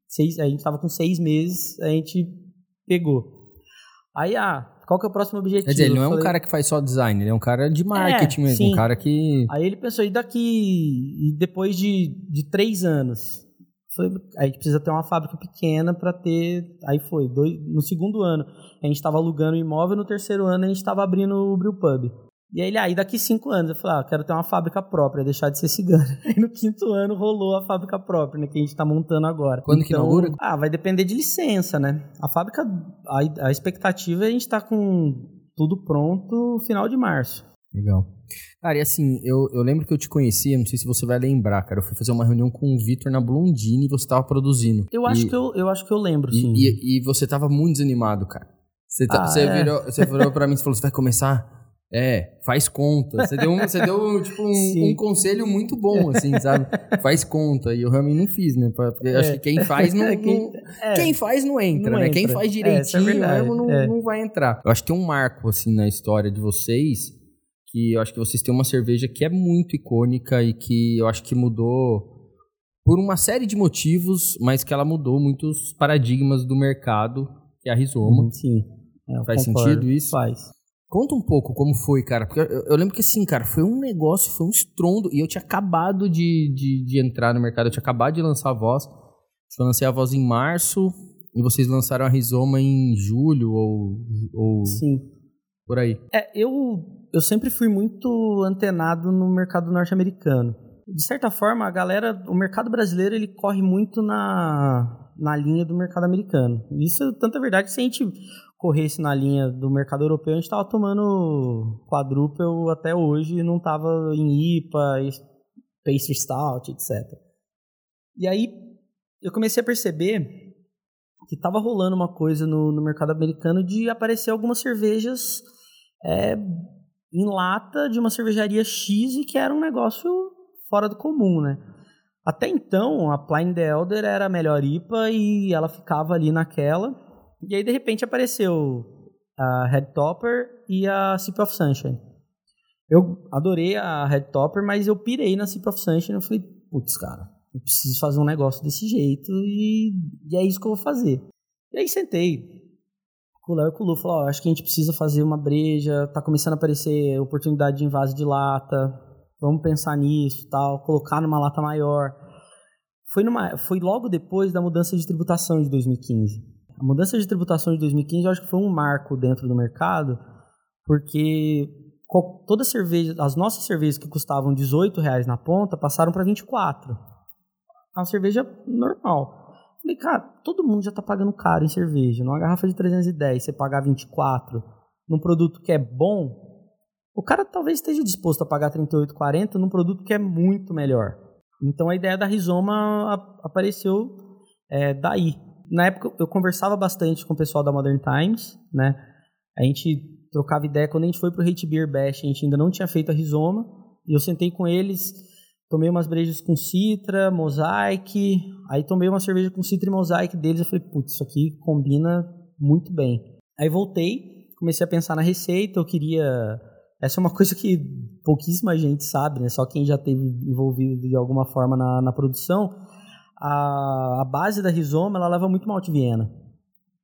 Speaker 4: Seis, a gente tava com seis meses, a gente pegou. Aí, ah, qual que é o próximo objetivo?
Speaker 1: Quer dizer, ele não é um cara que faz só design, ele é um cara de marketing é, mesmo, sim. um cara que...
Speaker 4: Aí ele pensou, e daqui, e depois de, de três anos, foi, a gente precisa ter uma fábrica pequena para ter. Aí foi. Dois, no segundo ano, a gente estava alugando o imóvel, no terceiro ano, a gente estava abrindo o Brew Pub. E aí, aí, daqui cinco anos, eu falei, ah, quero ter uma fábrica própria, deixar de ser cigano. *laughs* Aí no quinto ano rolou a fábrica própria, né, que a gente está montando agora.
Speaker 1: Quando então, que inaugura?
Speaker 4: Ah, vai depender de licença, né? A fábrica, a, a expectativa é a gente estar tá com tudo pronto final de março.
Speaker 1: Legal. Cara, e assim, eu, eu lembro que eu te conhecia, não sei se você vai lembrar, cara. Eu fui fazer uma reunião com o Vitor na Blondine e você tava produzindo.
Speaker 4: Eu acho,
Speaker 1: E-
Speaker 4: que, eu, eu acho que eu lembro,
Speaker 1: E,
Speaker 4: sim.
Speaker 1: e, e você tava muito desanimado, cara. Você,
Speaker 4: Ah,
Speaker 1: você,
Speaker 4: é.
Speaker 1: virou, você *laughs* virou pra mim e falou: você vai começar? É, faz conta. Você deu, um, você deu tipo, um, um conselho muito bom, assim, sabe? Faz conta. E eu realmente não fiz, né? Porque eu acho
Speaker 4: É.
Speaker 1: que quem faz não. *laughs*
Speaker 4: Quem- é.
Speaker 1: quem faz não entra,
Speaker 4: Não
Speaker 1: né? Quem
Speaker 4: entra.
Speaker 1: faz
Speaker 4: É, é
Speaker 1: direitinho
Speaker 4: verdade.
Speaker 1: mesmo não,
Speaker 4: É.
Speaker 1: não vai entrar. Eu acho que tem um marco, assim, na história de vocês, que eu acho que vocês têm uma cerveja que é muito icônica e que eu acho que mudou por uma série de motivos, mas que ela mudou muitos paradigmas do mercado, que é a Rizoma.
Speaker 4: Uhum, Sim. É,
Speaker 1: Faz
Speaker 4: concordo.
Speaker 1: sentido isso?
Speaker 4: Faz.
Speaker 1: Conta um pouco como foi, cara. Porque eu, eu lembro que assim, cara, foi um negócio, foi um estrondo. E eu tinha acabado de, de, de entrar no mercado, eu tinha acabado de lançar a voz. Eu lancei a voz em março e vocês lançaram a Rizoma em julho ou, ou
Speaker 4: Sim.
Speaker 1: por aí.
Speaker 4: É, eu, eu sempre fui muito antenado no mercado norte-americano. De certa forma, a galera, o mercado brasileiro, ele corre muito na, na linha do mercado americano. Isso é tanta verdade que se a gente corresse na linha do mercado europeu, a gente estava tomando quadruple até hoje não estava em IPA, Pastry Stout, etc. E aí eu comecei a perceber que estava rolando uma coisa no, no mercado americano de aparecer algumas cervejas é, em lata de uma cervejaria X e que era um negócio fora do comum, né? Até então, a the Elder era a melhor IPA e ela ficava ali naquela. E aí, de repente, apareceu a Red Topper e a Sip of Sunshine. Eu adorei a Red Topper, mas eu pirei na Sip of Sunshine. Eu falei, putz, cara, eu preciso fazer um negócio desse jeito e, e é isso que eu vou fazer. E aí sentei com o Léo e com o Lu, acho que a gente precisa fazer uma breja, tá começando a aparecer oportunidade de invase de lata, vamos pensar nisso tal, colocar numa lata maior. Foi, numa, foi logo depois da mudança de tributação de 2015. A mudança de tributação de 2015 eu acho que foi um marco dentro do mercado, porque toda cerveja, as nossas cervejas que custavam 18 reais na ponta passaram para 24. É Uma cerveja normal. Falei, cara, todo mundo já tá pagando caro em cerveja. Numa garrafa de 310, você pagar 24 num produto que é bom, o cara talvez esteja disposto a pagar 38,40 num produto que é muito melhor. Então a ideia da Rizoma apareceu é, daí. Na época eu conversava bastante com o pessoal da Modern Times, né? A gente trocava ideia. Quando a gente foi pro Hate Beer Bash, a gente ainda não tinha feito a Rizoma. E eu sentei com eles, tomei umas brejas com Citra, Mosaic. Aí tomei uma cerveja com Citra e Mosaic deles. Eu falei, putz, isso aqui combina muito bem. Aí voltei, comecei a pensar na receita. Eu queria. Essa é uma *laughs* coisa que pouquíssima gente sabe, né? Só quem já teve envolvido de alguma forma na, na produção. A, a base da Rizoma, ela leva muito malte Viena.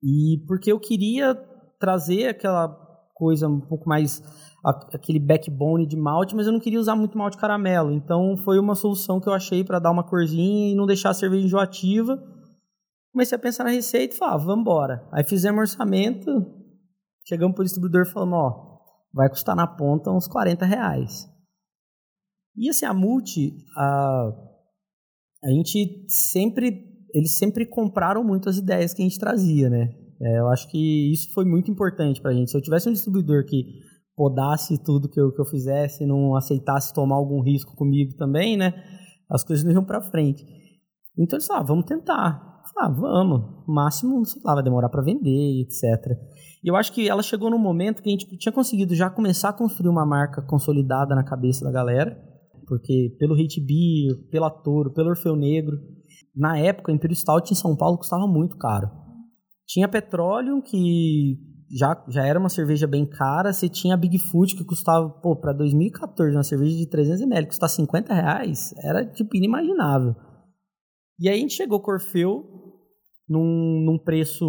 Speaker 4: E porque eu queria trazer aquela coisa um pouco mais aquele backbone de malte, mas eu não queria usar muito malte caramelo. Então foi uma solução que eu achei para dar uma corzinha e não deixar a cerveja enjoativa. Comecei a pensar na receita e falei, ah, vamos embora. Aí fizemos orçamento, chegamos pro distribuidor e falamos, ó, vai custar na ponta uns 40 reais. E assim, a Multi, a, a gente sempre, eles sempre compraram muito as ideias que a gente trazia, né? É, eu acho que isso foi muito importante pra gente. Se eu tivesse um distribuidor que podasse tudo que eu, que eu fizesse, não aceitasse tomar algum risco comigo também, né? As coisas não iam pra frente. Então eles falaram, ah, vamos tentar. Ah, vamos. Máximo, sei lá, vai demorar para vender, etc. E eu acho que ela chegou num momento que a gente tinha conseguido já começar a construir uma marca consolidada na cabeça da galera, porque pelo Hate Beer, pela Toro, pelo Orfeu Negro, na época o Imperial Stout em São Paulo custava muito caro. Tinha Petroleum, que já, já era uma cerveja bem cara, você tinha a Big Food, que custava, pô, para 2014, uma cerveja de 300ml custar 50 reais, era tipo inimaginável. E aí a gente chegou com o Orfeu num, num preço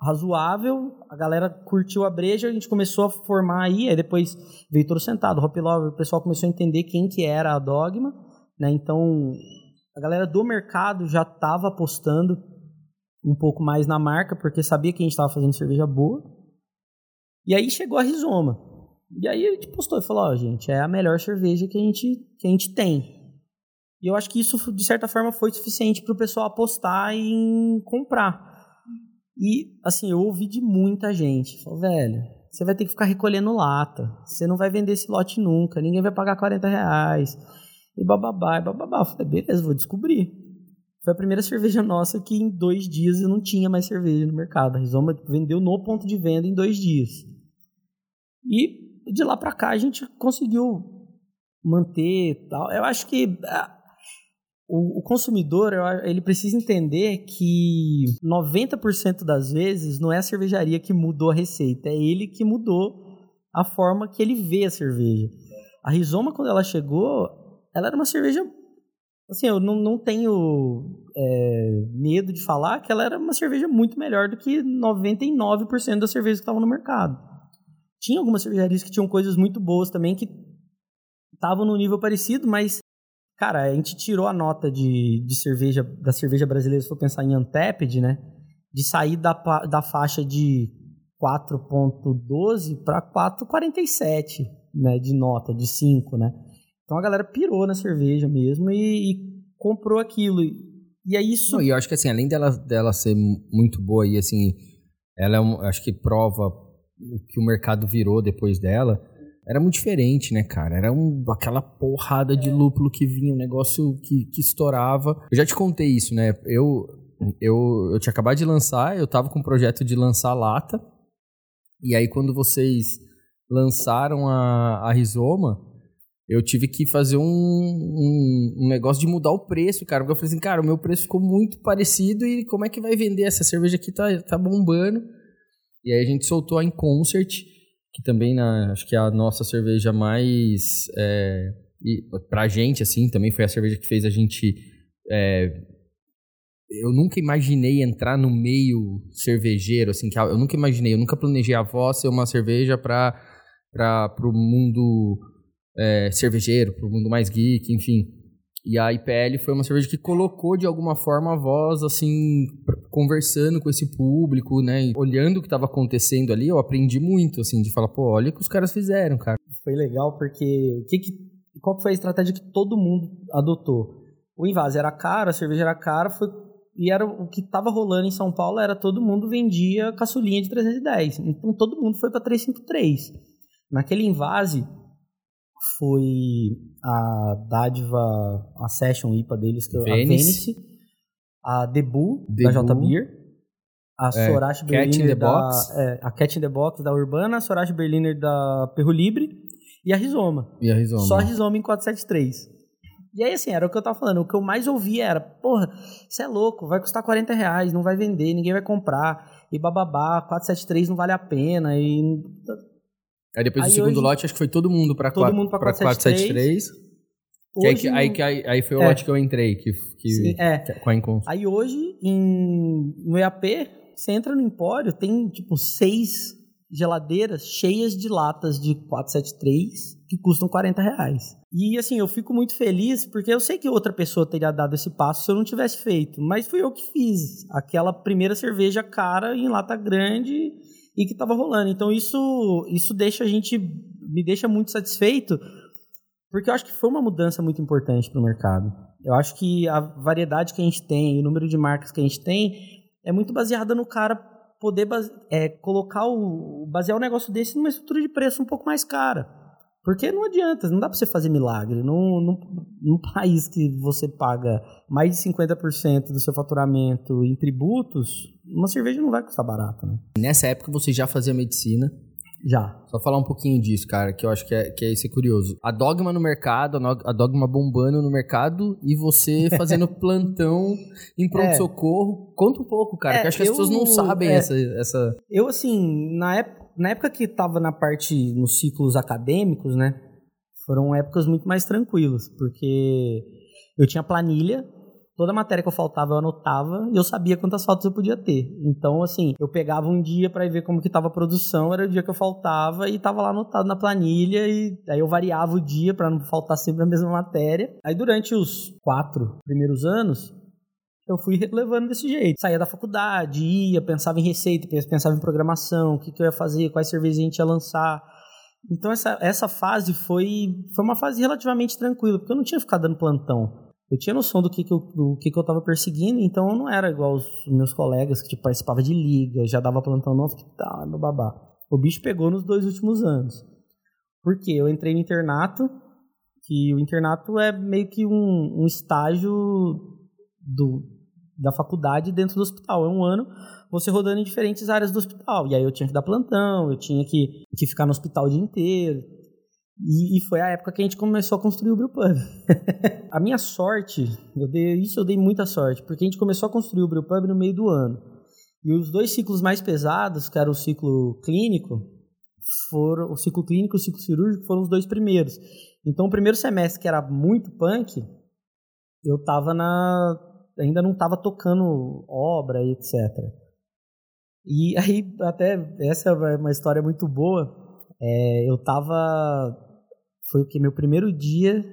Speaker 4: razoável, a galera curtiu a breja, a gente começou a formar aí, aí depois veio todo sentado, Hop Love, o pessoal começou a entender quem que era a Dogma, né? Então a galera do mercado já estava apostando um pouco mais na marca, porque sabia que a gente estava fazendo cerveja boa. E aí chegou a Rizoma. E aí a gente postou e falou, ó, gente, é a melhor cerveja que a gente, que a gente tem. E eu acho que isso, de certa forma, foi suficiente para o pessoal apostar em comprar. E, assim, eu ouvi de muita gente. Falou, velho, você vai ter que ficar recolhendo lata. Você não vai vender esse lote nunca. Ninguém vai pagar 40 reais. E bababá, e bababá. Eu falei, beleza, vou descobrir. Foi a primeira *laughs* cerveja nossa que em dois dias eu não tinha mais cerveja no mercado. A Rizoma vendeu no ponto de venda em dois dias. E de lá para cá a gente conseguiu manter tal. Eu acho que ah, o, consumidor ele precisa entender que 90% das vezes não é a cervejaria que mudou a receita, é ele que mudou a forma que ele vê a cerveja. A Rizoma, quando ela chegou, ela era uma cerveja. Assim, eu não, não tenho é, medo de falar que ela era uma cerveja muito melhor do que 99% das cervejas que estavam no mercado. Tinha algumas cervejarias que tinham coisas muito boas também que estavam no nível parecido, mas, cara, a gente tirou a nota de, de cerveja, da cerveja brasileira, se for pensar em Untapped, né? De sair da, da faixa de 4.12 para 4.47, né? De nota, de 5, né? Então a galera pirou na cerveja mesmo e, e comprou aquilo. E aí isso...
Speaker 1: Não, e eu acho que assim, além dela, dela ser mu- muito boa e assim, ela é um, acho que prova o que o mercado virou depois dela. Era muito diferente, né, cara? Era um, aquela porrada de lúpulo que vinha, um negócio que, que estourava. Eu já te contei isso, né? Eu, eu, eu tinha acabado de lançar, eu tava com o projeto de lançar lata. E aí, quando vocês lançaram a, a Rizoma, eu tive que fazer um, um, um negócio de mudar o preço, cara. Porque eu falei assim, cara, o meu preço ficou muito parecido e como é que vai vender? Essa cerveja aqui tá, tá bombando. E aí a gente soltou a Inconcert, que também na, acho que é a nossa cerveja mais. É, e pra gente, assim, também foi a cerveja que fez a gente. é, eu nunca imaginei entrar no meio cervejeiro, assim, que eu nunca imaginei, eu nunca planejei a voz ser uma cerveja para o mundo é, cervejeiro, para o mundo mais geek, enfim. E a IPL foi uma cerveja que colocou de alguma forma a voz, assim, conversando com esse público, né? e olhando o que estava acontecendo ali, eu aprendi muito, assim, de falar, pô, olha o que os caras fizeram, cara.
Speaker 4: foi legal porque que que, qual foi a estratégia que todo mundo adotou? O invase era caro, a cerveja era cara, foi, e era o que estava rolando em São Paulo era todo mundo vendia caçulinha de 310. Então todo mundo foi para 353. Naquele invase foi a dádiva, a session IPA deles, que é a
Speaker 1: Venice.
Speaker 4: Venice, a Debu, da. J Beer, a
Speaker 1: É, in
Speaker 4: Berliner da, é, a Cat in the Box da Urbana, a Sorachi Berliner da Perro Libre e a Rizoma.
Speaker 1: E a Rizoma.
Speaker 4: Só a Rizoma em 473. E aí, assim, era o que eu tava falando. O que eu mais ouvia era, porra, você é louco, vai custar 40 reais, não vai vender, ninguém vai comprar. E bababá, 473 não vale a pena. E
Speaker 1: Aí depois
Speaker 4: Aí
Speaker 1: do segundo
Speaker 4: hoje-
Speaker 1: lote, acho que foi todo mundo pra 473. Que aí, que,
Speaker 4: hoje,
Speaker 1: aí, que- aí, aí foi o
Speaker 4: É.
Speaker 1: lote que eu entrei, que, que,
Speaker 4: Sim, é.
Speaker 1: que- com a Incon.
Speaker 4: Aí hoje, em, no EAP, você entra no Empório, tem tipo seis geladeiras cheias de latas de 473 que custam 40 reais. E assim, eu fico muito feliz porque eu sei que outra pessoa teria dado esse passo se eu não tivesse feito, mas fui eu que fiz. Aquela primeira cerveja cara em lata grande e que tava rolando. Então isso, isso deixa a gente, me deixa muito satisfeito porque eu acho que foi uma mudança muito importante para o mercado. Eu acho que a variedade que a gente tem, o número de marcas que a gente tem, é muito baseada no cara poder é, colocar o. basear um negócio desse numa estrutura de preço um pouco mais cara. Porque não adianta, não dá para você fazer milagre. Num, num, num *laughs* país que você paga mais de 50% do seu faturamento em tributos, uma cerveja não vai custar barato, né?
Speaker 1: Nessa época você já fazia medicina.
Speaker 4: Já.
Speaker 1: Só falar um pouquinho disso, cara, que eu acho que é, que é isso é curioso. A Dogma no mercado, a Dogma bombando no mercado e você *laughs* fazendo plantão em pronto-socorro. Conta um pouco, cara,
Speaker 4: É,
Speaker 1: que eu acho que as pessoas não sabem
Speaker 4: é.
Speaker 1: essa, essa...
Speaker 4: Eu, assim, na época, na época que estava na parte, nos ciclos acadêmicos, né? Foram épocas muito mais tranquilas, porque eu tinha planilha, toda matéria que eu faltava eu anotava e eu sabia quantas faltas eu podia ter. Então, assim, eu pegava um dia para ver como que estava a produção, era o dia que eu faltava e estava lá anotado na planilha e aí eu variava o dia para não faltar sempre a mesma matéria. Aí durante os quatro primeiros anos, eu fui levando desse jeito. Saía da faculdade, ia, pensava em receita, pensava em programação, o que, que eu ia fazer, quais cervejas a gente ia lançar. Então essa, essa fase foi, foi uma fase relativamente tranquila, porque eu não tinha ficado dando plantão. Eu tinha noção do que, que, eu, do que, que eu tava perseguindo, então eu não era igual os meus colegas que tipo, participavam de liga, já dava plantão no hospital, babá. O bicho pegou nos dois últimos anos. Por quê? Eu entrei no internato, que o internato é meio que um, um estágio do, da faculdade dentro do hospital. É um ano você rodando em diferentes áreas do hospital. E aí eu tinha que dar plantão, eu tinha que, que ficar no hospital o dia inteiro. E, e foi a época que a gente começou a construir o Brewpub. *laughs* a minha sorte, eu dei, isso eu dei muita sorte, porque a gente começou a construir o Brewpub no meio do ano. E os dois ciclos mais pesados, que era o ciclo clínico, foram o ciclo clínico e o ciclo cirúrgico foram os dois primeiros. Então o primeiro semestre que era muito punk, eu tava na ainda não tava tocando obra e etc. E aí até essa é uma história muito boa. É, eu tava foi o que meu primeiro dia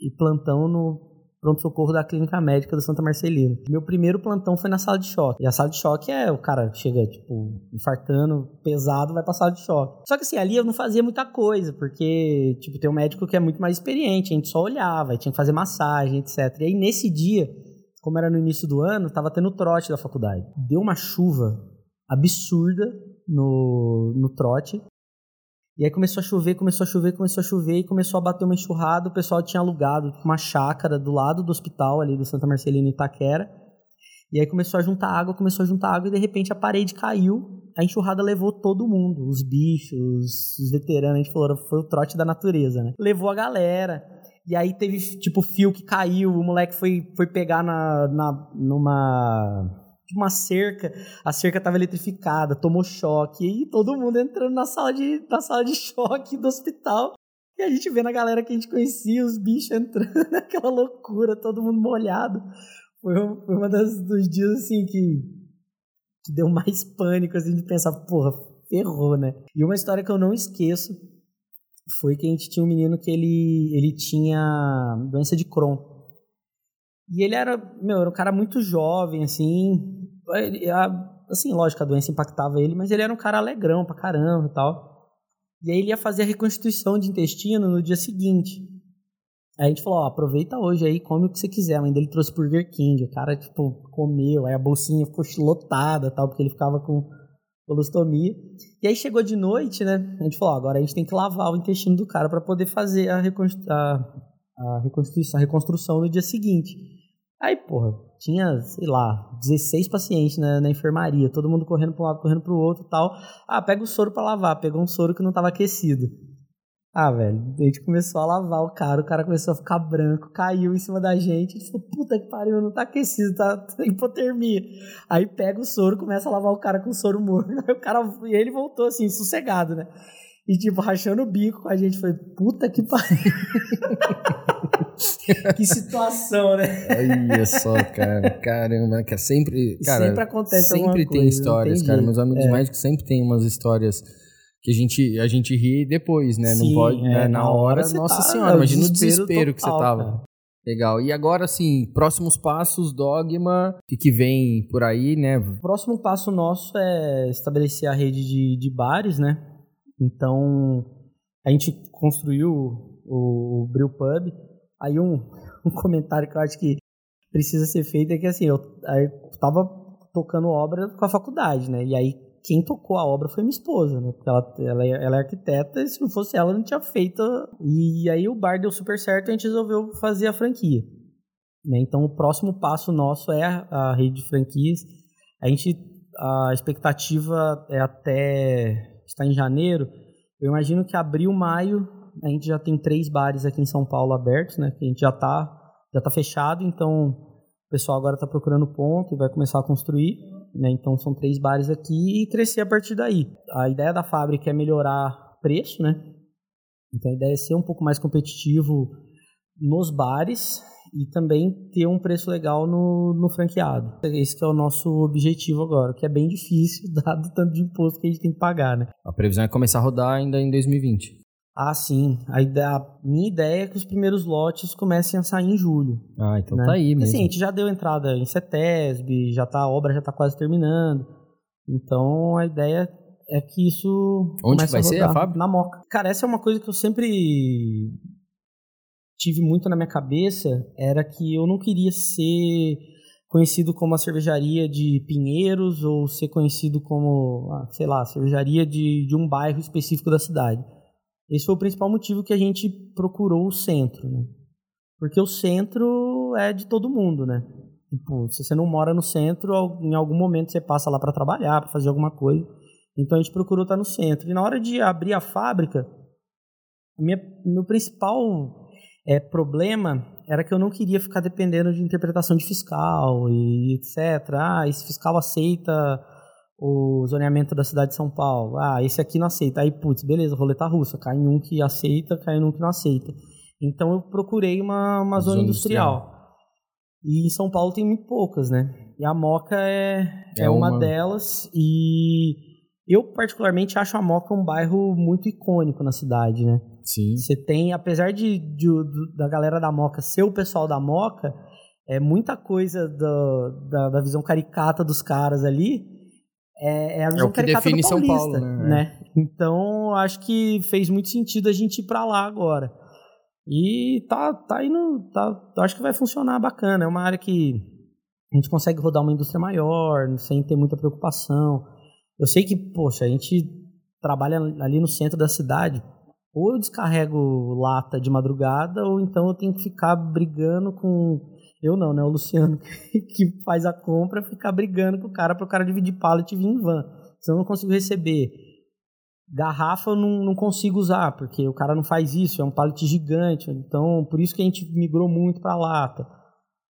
Speaker 4: e plantão no pronto-socorro da Clínica Médica do Santa Marcelina. Meu primeiro plantão foi na sala de choque. E a sala de choque é o cara chega, tipo, infartando, pesado, vai pra sala de choque. Só que assim, ali eu não fazia muita coisa, porque, tipo, tem um médico que é muito mais experiente, a gente só olhava, tinha que fazer massagem, etc. E aí nesse dia, como era no início do ano, tava tendo trote da faculdade. Deu uma chuva absurda no, no trote. E aí começou a chover, começou a chover, começou a chover e começou a bater uma enxurrada. O pessoal tinha alugado uma chácara do lado do hospital ali do Santa Marcelina em Itaquera. E aí começou a juntar água, começou a juntar água e de repente a parede caiu. A enxurrada levou todo mundo, os bichos, os veteranos, a gente falou, foi o trote da natureza, né? Levou a galera. E aí teve, tipo, fio que caiu, o moleque foi, foi pegar na, na, numa uma cerca, a cerca estava eletrificada, tomou choque, e todo mundo entrando na sala de, na sala de *laughs* choque do hospital. E a gente vendo a galera que a gente conhecia, os bichos entrando, *laughs* aquela loucura, todo mundo molhado. Foi, um, foi uma das, dos dias assim que, que deu mais pânico, assim, de pensar, porra, ferrou, né? E uma história que eu não esqueço foi que a gente tinha um menino que ele, ele tinha doença de Crohn. E ele era, meu, era um cara muito jovem, assim, assim, lógico, a doença impactava ele, mas ele era um cara alegrão pra caramba e tal. E aí ele ia fazer a reconstituição de intestino no dia seguinte. Aí a gente falou, ó, aproveita hoje aí, come o que você quiser. A mãe dele trouxe Burger King, o cara, tipo, comeu, aí a bolsinha ficou lotada tal, porque ele ficava com colostomia. E aí chegou de noite, né, a gente falou, ó, agora a gente tem que lavar o intestino do cara para poder fazer a, reconstru a, a reconstrução, a reconstrução no dia seguinte. Aí, porra, tinha, sei lá, 16 pacientes na, na enfermaria, todo mundo correndo para um lado, correndo para o outro tal. Ah, pega o soro para lavar. Pegou um soro que não estava aquecido. Ah, velho, a gente começou a lavar o cara, o cara começou a ficar branco, caiu em cima da gente, e falou, puta que pariu, não tá aquecido, tá, *laughs* tá hipotermia. Aí pega o soro, começa a lavar o cara com soro morno, *laughs* aí o cara, e ele voltou assim, sossegado, né? E tipo, rachando o bico com a gente, foi, puta que pariu. *laughs* que situação, né?
Speaker 1: Olha só, cara. Caramba, que sempre. Cara,
Speaker 4: sempre acontece
Speaker 1: Sempre tem
Speaker 4: coisa,
Speaker 1: histórias, cara. Meus amigos é. médicos sempre tem umas histórias que a gente, a gente ri depois, né?
Speaker 4: Sim,
Speaker 1: não pode,
Speaker 4: é,
Speaker 1: né? Na hora, nossa
Speaker 4: tá,
Speaker 1: senhora, imagina o desespero
Speaker 4: total,
Speaker 1: que você tava.
Speaker 4: Cara.
Speaker 1: Legal. E agora, assim, próximos passos, dogma, o que vem por aí, né?
Speaker 4: O próximo passo nosso é estabelecer a rede de, de bares, né? Então, a gente construiu o, o Brew Pub Aí um, *laughs* um comentário que eu acho que precisa ser feito é que assim, eu, eu tava tocando obra com a faculdade, né? E aí quem tocou a obra foi minha esposa, né? Porque ela, ela, ela é arquiteta e se não fosse ela, não tinha feito. E aí o bar deu super certo e a gente resolveu fazer a franquia. Né? Então o próximo passo nosso é a, a rede de franquias. A gente, a expectativa é até está em janeiro. Eu imagino que abril, maio a gente já tem três bares aqui em São Paulo abertos, né? Que a gente já está já tá fechado, então o pessoal agora está procurando ponto e vai começar a construir. Né? Então são três bares aqui e crescer a partir daí. A ideia da fábrica é melhorar preço, né? Então a ideia é ser um pouco mais competitivo nos bares e também ter um preço legal no, no franqueado. Esse que é o nosso objetivo agora, que é bem difícil, *laughs* dado o tanto de imposto que a gente tem que pagar, né?
Speaker 1: A previsão é começar a rodar ainda em 2020.
Speaker 4: Ah, sim. A, ideia, a, minha ideia é que os primeiros lotes comecem a sair em julho.
Speaker 1: Ah, então
Speaker 4: né?
Speaker 1: tá aí mesmo.
Speaker 4: Assim, a gente já deu entrada em CETESB, já tá, a obra já tá quase terminando. Então a ideia é que isso.
Speaker 1: Onde que vai a ser a fábrica?
Speaker 4: Na Moca. Cara, essa é uma coisa que eu sempre tive muito na minha cabeça, era que eu não queria ser conhecido como a cervejaria de Pinheiros ou ser conhecido como, ah, sei lá, a cervejaria de, de um bairro específico da cidade. Esse foi o principal motivo que a gente procurou o centro, né? Porque o centro é de todo mundo, né? Tipo, se você não mora no centro, em algum momento você passa lá para trabalhar, para fazer alguma coisa. Então a gente procurou estar no centro. E na hora de abrir a fábrica, minha, meu principal é, problema era que eu não queria ficar dependendo de interpretação de fiscal e etc. Ah, esse fiscal aceita o zoneamento da cidade de São Paulo. Ah, esse aqui não aceita. Aí, putz, beleza, roleta russa. Cai em um que aceita, cai em um que não aceita. Então eu procurei uma, uma zona, zona industrial. industrial. E em São Paulo tem muito poucas, né? E a Moca é, é, é uma... uma delas. E eu, particularmente, acho a Moca um bairro muito icônico na cidade, né?
Speaker 1: Sim.
Speaker 4: Você tem, apesar de, de, da galera da Moca ser o pessoal da Moca, é muita coisa do, da, da visão caricata dos caras ali. É, é a visão é o que define São Paulo, né? né? Então, acho que fez muito sentido a gente ir para lá agora. E tá, tá indo. Tá, acho que vai funcionar bacana. É uma área que a gente consegue rodar uma indústria maior, sem ter muita preocupação. Eu sei que, poxa, a gente trabalha ali no centro da cidade. Ou eu descarrego lata de madrugada, ou então eu tenho que ficar brigando com. Eu não, né? O Luciano *laughs* que faz a compra, ficar brigando com o cara para o cara dividir pallet e vir em van. Senão eu não consigo receber Garrafa eu não, não consigo usar, porque o cara não faz isso, é um pallet gigante. Então, por isso que a gente migrou muito para lata.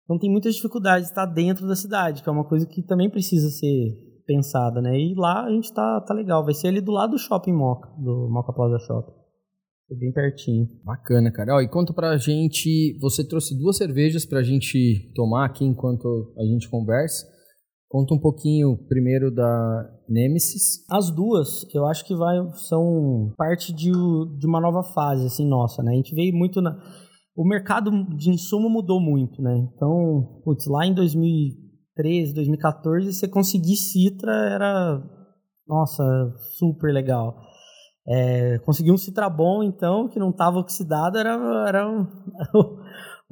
Speaker 4: Então, tem muitas dificuldades de estar dentro da cidade, que é uma coisa que também precisa ser pensada, né? E lá a gente tá, tá legal. Vai ser ali do lado do Shopping Moca, do Moca Plaza Shopping. É bem pertinho.
Speaker 1: Bacana, cara. Ó, e conta pra gente, você trouxe duas cervejas pra gente tomar aqui enquanto a gente conversa. Conta um pouquinho primeiro da Nemesis.
Speaker 4: As duas, eu acho que vai, são parte de, de uma nova fase, assim, nossa, né? A gente veio muito na... O mercado de insumo mudou muito, né? Então, putz, lá em 2013, 2014, você conseguir Citra era, nossa, super legal. É, conseguir um Citra bom, então, que não estava oxidado, era, era um,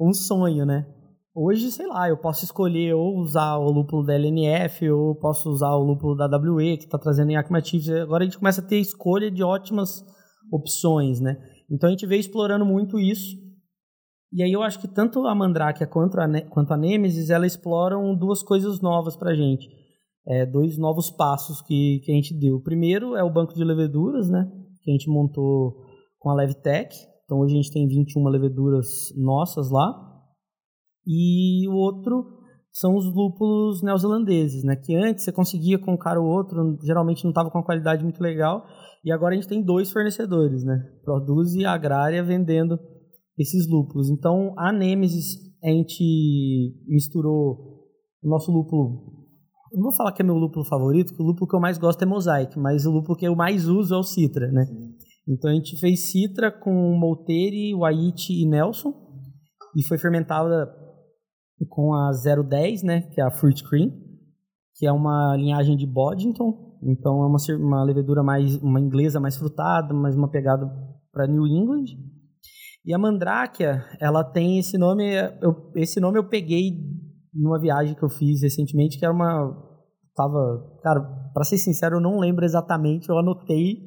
Speaker 4: *laughs* um sonho, né? Hoje, sei lá, eu posso escolher ou usar o lúpulo da LNF ou posso usar o lúpulo da WE, que está trazendo em Acmative. Agora a gente começa a ter escolha de ótimas opções, né? Então a gente veio explorando muito isso. E aí eu acho que tanto a Mandrake quanto a, quanto a Nemesis, ela exploram duas coisas novas para a gente. É, dois novos passos que, que a gente deu. O primeiro é o banco de leveduras, né? Que a gente montou com a Levtech. Então hoje a gente tem 21 leveduras nossas lá e o outro são os lúpulos neozelandeses, né? Que antes você conseguia com cara ou outro, geralmente não estava com uma qualidade muito legal, e agora a gente tem dois fornecedores, né? Produz e Agrária vendendo esses lúpulos. Então, a Nemesis, a gente misturou o nosso lúpulo. Não vou falar que é meu lúpulo favorito, porque o lúpulo que eu mais gosto é Mosaic, mas o lúpulo que eu mais uso é o Citra, né? Então a gente fez Citra com Molteri, Waiiti e Nelson, e foi fermentada com a 010, né, que é a Fruit Cream, que é uma linhagem de Boddington, então é uma, uma levedura mais, uma inglesa mais frutada, mais uma pegada para New England. E a Mandráquia, ela tem esse nome, eu, esse nome eu peguei numa viagem que eu fiz recentemente, que era uma tava, cara, para ser sincero, eu não lembro exatamente, eu anotei,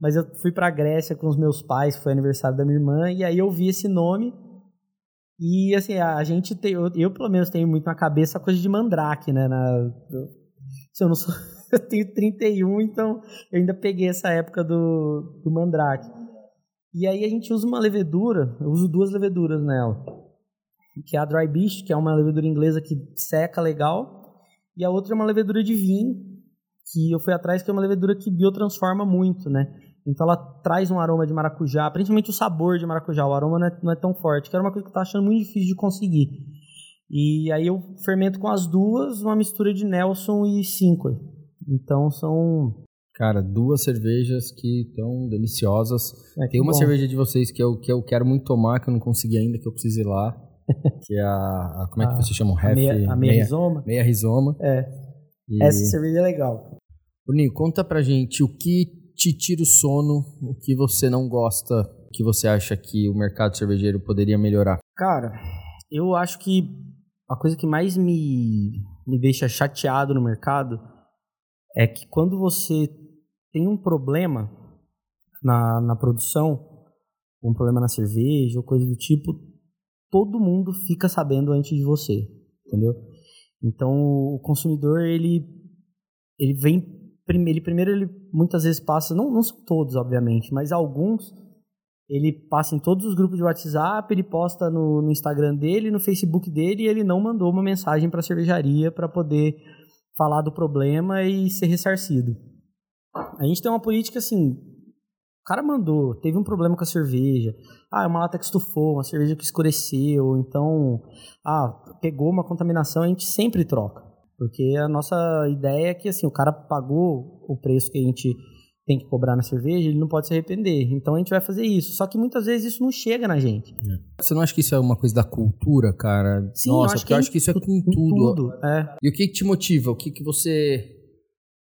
Speaker 4: mas eu fui para Grécia com os meus pais, foi aniversário da minha irmã, e aí eu vi esse nome e assim, a gente tem, eu, eu, pelo menos tenho muito na cabeça a coisa de mandrake, né? Na, se eu não sou, *laughs* eu tenho 31, então eu ainda peguei essa época do, do mandrake. E aí a gente usa uma levedura, eu uso duas leveduras nela. Que é a Dry Beast, que é uma levedura inglesa que seca legal, e a outra é uma levedura de vinho, que eu fui atrás, que é uma levedura que biotransforma muito, né? Então ela traz um aroma de maracujá, principalmente o sabor de maracujá. O aroma não é, não é tão forte, que era uma coisa que eu estava achando muito difícil de conseguir. E aí eu fermento com as duas uma mistura de Nelson e Cinco. Então são.
Speaker 1: Cara, duas cervejas que estão deliciosas. É, Tem uma bom. cerveja de vocês que eu, que eu quero muito tomar, que eu não consegui ainda, que eu preciso ir lá. *laughs* que é a. a como é que a, vocês chamam?
Speaker 4: A meia, a meia, rizoma.
Speaker 1: Meia rizoma.
Speaker 4: É. E... Essa cerveja é legal.
Speaker 1: Bruninho, conta pra gente o que te tira o sono, o que você não gosta, o que você acha que o mercado cervejeiro poderia melhorar?
Speaker 4: Cara, eu acho que a coisa que mais me, me deixa chateado no mercado é que quando você tem um problema na, na produção, um problema na cerveja ou coisa do tipo, todo mundo fica sabendo antes de você, entendeu? Então o consumidor ele ele vem ele primeiro ele muitas vezes passa, não, não são todos obviamente, mas alguns ele passa em todos os grupos de WhatsApp, ele posta no, no Instagram dele, no Facebook dele, e ele não mandou uma mensagem para a cervejaria para poder falar do problema e ser ressarcido. A gente tem uma política assim, cara mandou, teve um problema com a cerveja, ah, é uma lata que estufou, uma cerveja que escureceu, então, ah, pegou uma contaminação, a gente sempre troca. Porque a nossa ideia é que assim, o cara pagou o preço que a gente tem que cobrar na cerveja, ele não pode se arrepender. Então a gente vai fazer isso. Só que muitas vezes isso não chega na gente.
Speaker 1: Você não acha que isso é uma coisa da cultura, cara?
Speaker 4: Sim,
Speaker 1: Nossa,
Speaker 4: eu acho
Speaker 1: porque eu
Speaker 4: que
Speaker 1: acho que isso é com tudo.
Speaker 4: tudo. É.
Speaker 1: E o que, que te motiva? O que, que você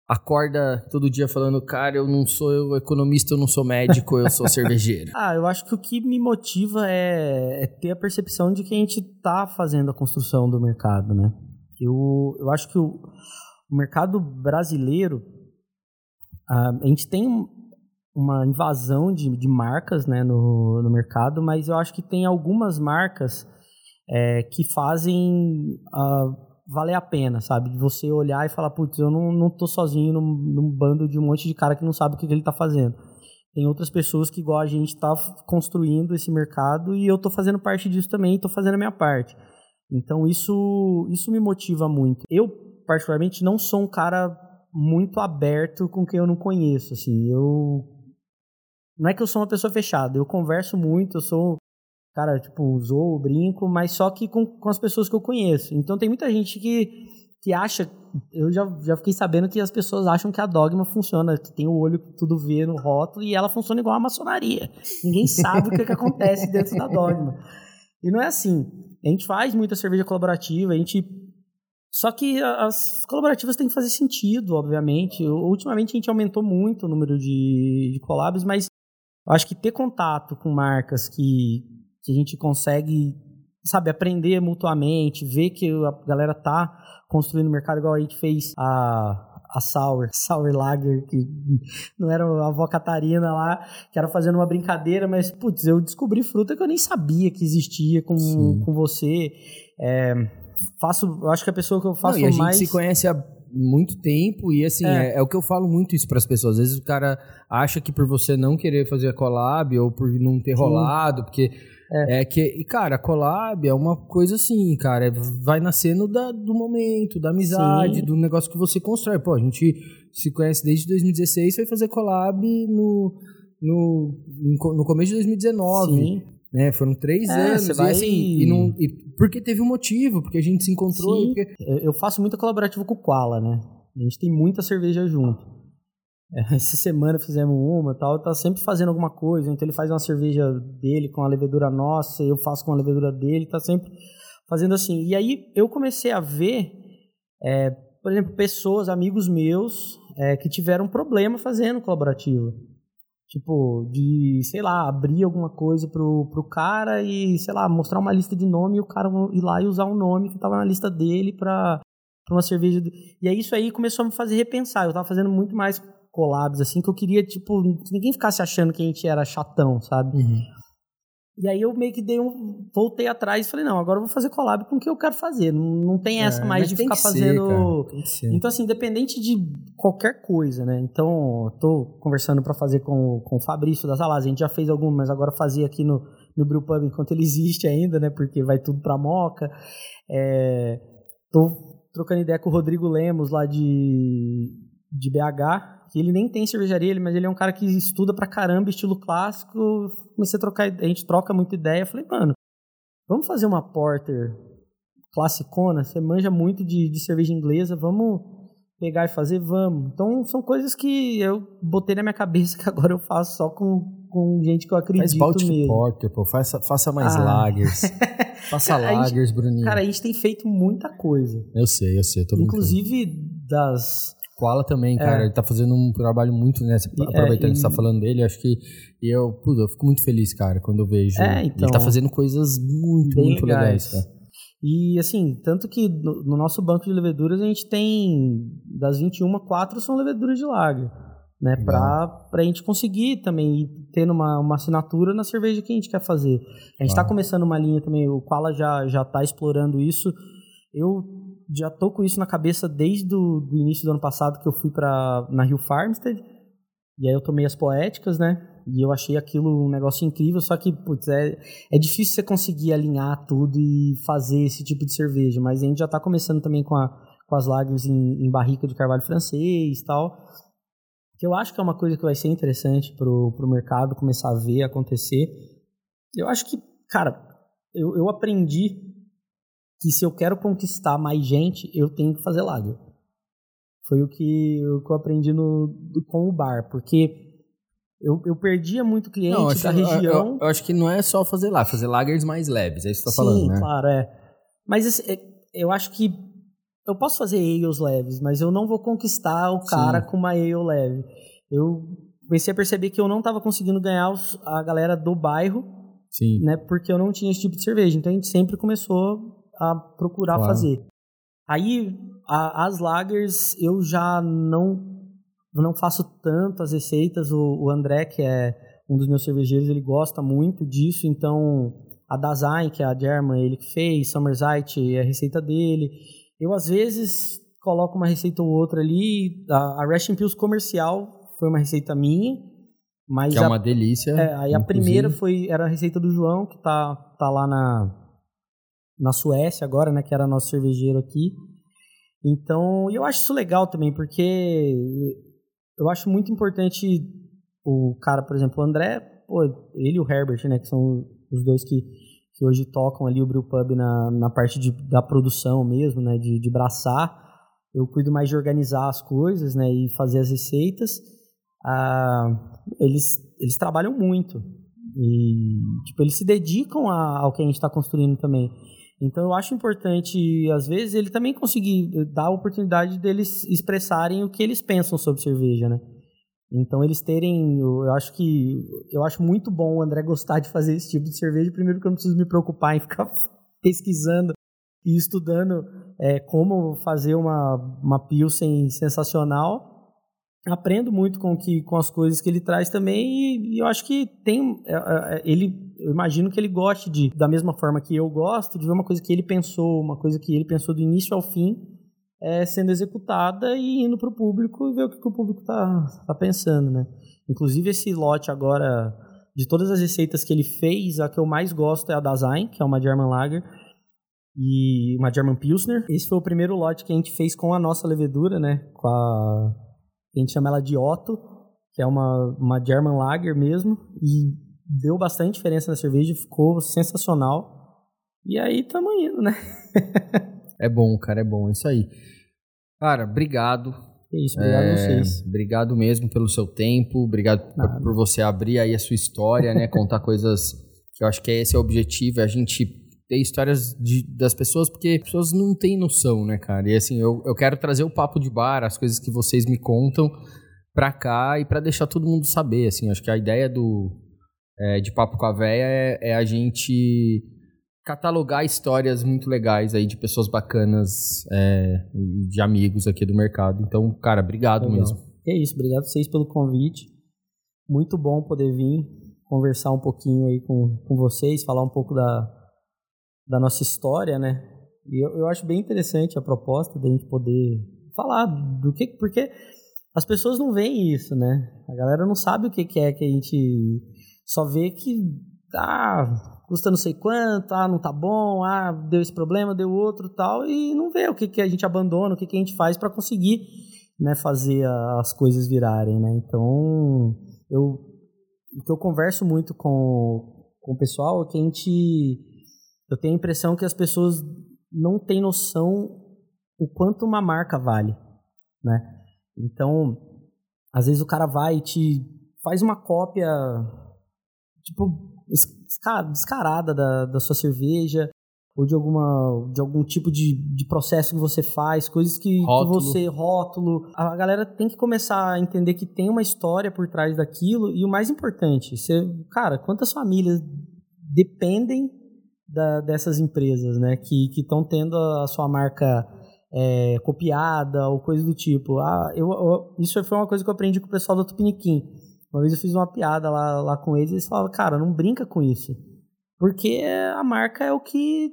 Speaker 1: acorda todo dia falando, cara, eu não sou economista, eu não sou médico, eu sou cervejeiro? *laughs*
Speaker 4: Ah, eu acho que o que me motiva é, é ter a percepção de que a gente está fazendo a construção do mercado, né? Eu, eu acho que o, o mercado brasileiro, ah, a gente tem um- uma invasão de, de marcas né, no, no mercado, mas eu acho que tem algumas marcas é, que fazem ah, valer a pena, sabe? De você olhar e falar, putz, eu não, não tô sozinho num, num bando de um monte de cara que não sabe o que, que ele tá fazendo. Tem outras pessoas que, igual a gente, está construindo esse mercado e eu tô fazendo parte disso também, tô fazendo a minha parte. Então isso, isso me motiva muito. Eu, particularmente, não sou um cara muito aberto com quem eu não conheço, assim. Eu não é que eu sou uma pessoa fechada, eu converso muito, eu sou cara, tipo, zoo, brinco, mas só que com, com as pessoas que eu conheço. Então tem muita gente que, que acha, eu já, já fiquei sabendo que as pessoas acham que a dogma funciona, que tem o olho que tudo vê no rótulo e ela funciona igual a maçonaria. Ninguém sabe o que, que acontece *laughs* dentro da dogma. E não é assim. A gente faz muita cerveja colaborativa, a gente só que as colaborativas têm que fazer sentido, obviamente. Ultimamente a gente aumentou muito o número de, de collabs, mas eu acho que ter contato com marcas que, que a gente consegue, sabe, aprender mutuamente, ver que a galera tá construindo o mercado, igual a gente fez a, a Sour, Sour *laughs* Lager, que não era a avó Catarina lá, que era fazendo uma brincadeira, mas, putz, eu descobri fruta que eu nem sabia que existia com,
Speaker 1: Sim.
Speaker 4: com você. É, faço, eu acho que a pessoa que eu faço
Speaker 1: Não, e a gente
Speaker 4: mais...
Speaker 1: se conhece há muito tempo e assim,
Speaker 4: É.
Speaker 1: é, é o que eu falo muito isso para as pessoas. Às vezes o cara acha que por você não querer fazer a collab ou por não ter
Speaker 4: Sim.
Speaker 1: rolado, porque é. que e cara, a collab é uma coisa assim, cara, é- vai nascendo da- do momento, da amizade,
Speaker 4: Sim.
Speaker 1: do negócio que você constrói. Pô, a gente se conhece desde 2016, foi fazer collab no no, no começo de 2019
Speaker 4: Sim.
Speaker 1: né? Foram três
Speaker 4: É,
Speaker 1: anos
Speaker 4: você
Speaker 1: e
Speaker 4: vai-
Speaker 1: assim, e não, e porque teve um motivo, porque a gente se encontrou, porque
Speaker 4: Eu, eu faço muita colaborativa com o Koala, né? A gente tem muita cerveja junto. *laughs* Essa semana fizemos uma tal, tá sempre fazendo alguma coisa. Então ele faz uma cerveja dele com a levedura nossa, eu faço com a levedura dele, tá sempre fazendo assim. E aí eu comecei a ver, é, por exemplo, pessoas, amigos meus, é, que tiveram problema fazendo colaborativo. Tipo, de, sei lá, abrir alguma coisa pro, pro cara e, sei lá, mostrar uma lista de nome e o cara ir lá e usar um nome que tava na lista dele pra uma cerveja. do- E aí isso aí começou a me fazer repensar. Eu tava fazendo muito mais collabs, assim, que eu queria, tipo, que ninguém ficasse achando que a gente era chatão, sabe? E aí eu meio que dei um. Voltei atrás e falei, não, agora eu vou fazer collab com o que eu quero fazer. Não, não tem essa
Speaker 1: É,
Speaker 4: mais de ficar fazendo.
Speaker 1: ser.
Speaker 4: Então, assim, independente de qualquer coisa, né? Então, tô conversando para fazer com, com o Fabrício das Alas. A gente já fez alguma, mas agora fazer aqui no, no Brewpub enquanto ele existe ainda, né? Porque vai tudo pra moca. É, tô trocando ideia com o Rodrigo Lemos lá de, de BH. Que ele nem tem cervejaria, ele- mas ele é um cara que estuda pra caramba estilo clássico. Comecei a trocar, a gente troca muita ideia. Falei, mano, vamos fazer uma porter classicona, você manja muito de, de cerveja inglesa, vamos pegar e fazer? Vamos. Então são coisas que eu botei na minha cabeça que agora eu faço só com, com gente que eu
Speaker 1: Faz
Speaker 4: acredito
Speaker 1: Baltic
Speaker 4: mesmo.
Speaker 1: Porter, pô. Faça, faça mais
Speaker 4: Ah.
Speaker 1: lagers. *laughs* faça
Speaker 4: A gente-
Speaker 1: lagers, Bruninho.
Speaker 4: Cara, a gente tem feito muita coisa.
Speaker 1: eu sei, eu sei. Eu tô brincando.
Speaker 4: Inclusive das.
Speaker 1: Koala também, cara. Ele tá fazendo um trabalho muito, né? Aproveitando
Speaker 4: é,
Speaker 1: que você tá falando dele, acho que eu, eu fico muito feliz, cara, quando eu vejo.
Speaker 4: É, então.
Speaker 1: ele tá fazendo coisas muito,
Speaker 4: Bem
Speaker 1: muito legais, cara.
Speaker 4: E assim, tanto que no, no nosso banco de leveduras a gente tem, das 21, quatro são leveduras de lager. Né, para a gente conseguir também ir tendo uma, uma assinatura na cerveja que a gente quer fazer. A gente está
Speaker 1: Claro.
Speaker 4: começando uma linha também, o Koala já já está explorando isso. Eu já tô com isso na cabeça desde o início do ano passado que eu fui para na Rio Farmstead. E aí eu tomei as poéticas, né? E eu achei aquilo um negócio incrível, só que, putz, é, é difícil você conseguir alinhar tudo e fazer esse tipo de cerveja. Mas a gente já tá começando também com, a, com as lagers em, em barrica de carvalho francês e tal. Que eu acho que é uma coisa que vai ser interessante pro, pro mercado começar a ver acontecer. Eu acho que, cara, eu, eu aprendi que se eu quero conquistar mais gente, eu tenho que fazer lager. Foi o que, o que eu aprendi no, do- com o bar, porque eu, eu perdia muito cliente
Speaker 1: Não, acho,
Speaker 4: da
Speaker 1: eu-
Speaker 4: região.
Speaker 1: Eu, eu acho que não é só fazer lá, fazer lagers mais leves, é isso que você tá
Speaker 4: Sim,
Speaker 1: falando, né?
Speaker 4: claro, é. Mas esse- é, eu acho que eu posso fazer ales leves, mas eu não vou conquistar o cara com uma ale leve. Eu comecei a perceber que eu não estava conseguindo ganhar os- a galera do bairro,
Speaker 1: Sim.
Speaker 4: né? Porque eu não tinha esse tipo de cerveja. Então a gente sempre começou a procurar
Speaker 1: Claro.
Speaker 4: fazer. Aí a- as lagers eu já não não faço tanto as receitas. O, o André, que é um dos meus cervejeiros, ele gosta muito disso. Então a Dasein, que é a German, ele que fez, Summerzeit é a receita dele. Eu às vezes coloco uma receita ou outra ali. A, a Resting Pills comercial foi uma receita minha. Mas
Speaker 1: Que é
Speaker 4: a-
Speaker 1: uma delícia.
Speaker 4: é, aí a
Speaker 1: inclusive.
Speaker 4: primeira foi era a receita do João, que tá, tá lá na, na Suécia agora, né? Que era nosso cervejeiro aqui. Então, eu acho isso legal também, porque eu acho muito importante o cara, por exemplo, o André, pô, ele e o Herbert, né? Que são os dois que, que hoje tocam ali o Brewpub na, na parte de, da produção mesmo, né? De, de braçar. Eu cuido mais de organizar as coisas, né? E fazer as receitas. Ah, eles, eles trabalham muito. E, tipo, eles se dedicam a- ao que a gente está construindo também. Então, eu acho importante, às vezes, ele também conseguir dar a oportunidade deles expressarem o que eles pensam sobre cerveja, né? Então, eles terem, eu acho que, eu acho muito bom o André gostar de fazer esse tipo de cerveja, primeiro que eu não preciso me preocupar em ficar *laughs* pesquisando e estudando é, como fazer uma, uma Pilsen sensacional aprendo muito com que com as coisas que ele traz também e, e eu acho que tem é, ele eu imagino que ele goste de da mesma forma que eu gosto de ver uma coisa que ele pensou uma coisa que ele pensou do início ao fim é, sendo executada e indo para o público e ver o que, que o público tá, tá pensando né? Inclusive esse lote agora de todas as receitas que ele fez a que eu mais gosto é a Dasein que é uma German Lager e uma German Pilsner. Esse foi o primeiro lote que a gente fez com a nossa levedura né? Com a a gente chama ela de Otto, que é uma, uma German Lager mesmo, e deu bastante diferença na cerveja, ficou sensacional. E aí tamo indo, né? *laughs*
Speaker 1: É bom, cara, é bom, é isso aí. Cara, obrigado.
Speaker 4: É isso, obrigado a
Speaker 1: É,
Speaker 4: vocês.
Speaker 1: Obrigado mesmo pelo seu tempo, obrigado por, por você abrir aí a sua história, né? *laughs* Contar coisas que eu acho que esse é o objetivo, é a gente ter histórias de- das pessoas, porque as pessoas não têm noção, né, cara? E assim, eu, eu quero trazer o papo de bar, as coisas que vocês me contam pra cá e pra deixar todo mundo saber, assim. Acho que a ideia do é, de Papo com a Véia é, é a gente catalogar histórias muito legais aí de pessoas bacanas é, de amigos aqui do mercado. Então, cara, obrigado
Speaker 4: Legal.
Speaker 1: mesmo.
Speaker 4: É isso, obrigado a vocês pelo convite. Muito bom poder vir conversar um pouquinho aí com, com vocês, falar um pouco da, da nossa história, né? E eu, eu acho bem interessante a proposta da gente poder falar do que. Porque as pessoas não veem isso, né? A galera não sabe o que, que é que a gente só vê que ah, custa não sei quanto, ah, não tá bom, ah, deu esse problema, deu outro tal, e não vê o que, que a gente abandona, o que, que a gente faz para conseguir né, fazer as coisas virarem, né? Então, eu, o que eu converso muito com, com o pessoal é que a gente, eu tenho a impressão que as pessoas não têm noção o quanto uma marca vale, né? Então, às vezes o cara vai e te faz uma cópia, tipo, esca- descarada da, da sua cerveja, ou de alguma de algum tipo de, de processo que você faz, coisas que, que você rótulo. A galera tem que começar a entender que tem uma história por trás daquilo e o mais importante, você, cara, quantas famílias dependem da, dessas empresas, né? Que estão tendo a sua marca é, copiada ou coisa do tipo. Ah, eu, eu, isso foi uma coisa que eu aprendi com o pessoal do Tupiniquim. Uma vez eu fiz uma piada lá, lá com eles e eles falavam, cara, não brinca com isso. Porque a marca é o que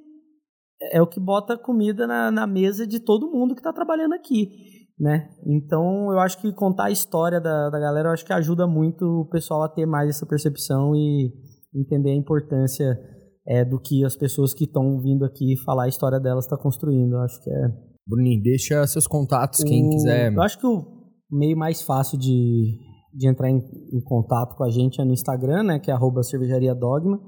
Speaker 4: é o que bota comida na, na mesa de todo mundo que está trabalhando aqui, né? Então eu acho que contar a história da, da galera, eu acho que ajuda muito o pessoal a ter mais essa percepção e entender a importância é, do que as pessoas que estão vindo aqui falar a história delas está construindo. Eu acho que é.
Speaker 5: Bruninho, deixa seus contatos, o, quem quiser.
Speaker 4: Eu acho que o meio mais fácil de, de entrar em, em, contato com a gente é no Instagram, né? Que é arroba cervejaria dogma.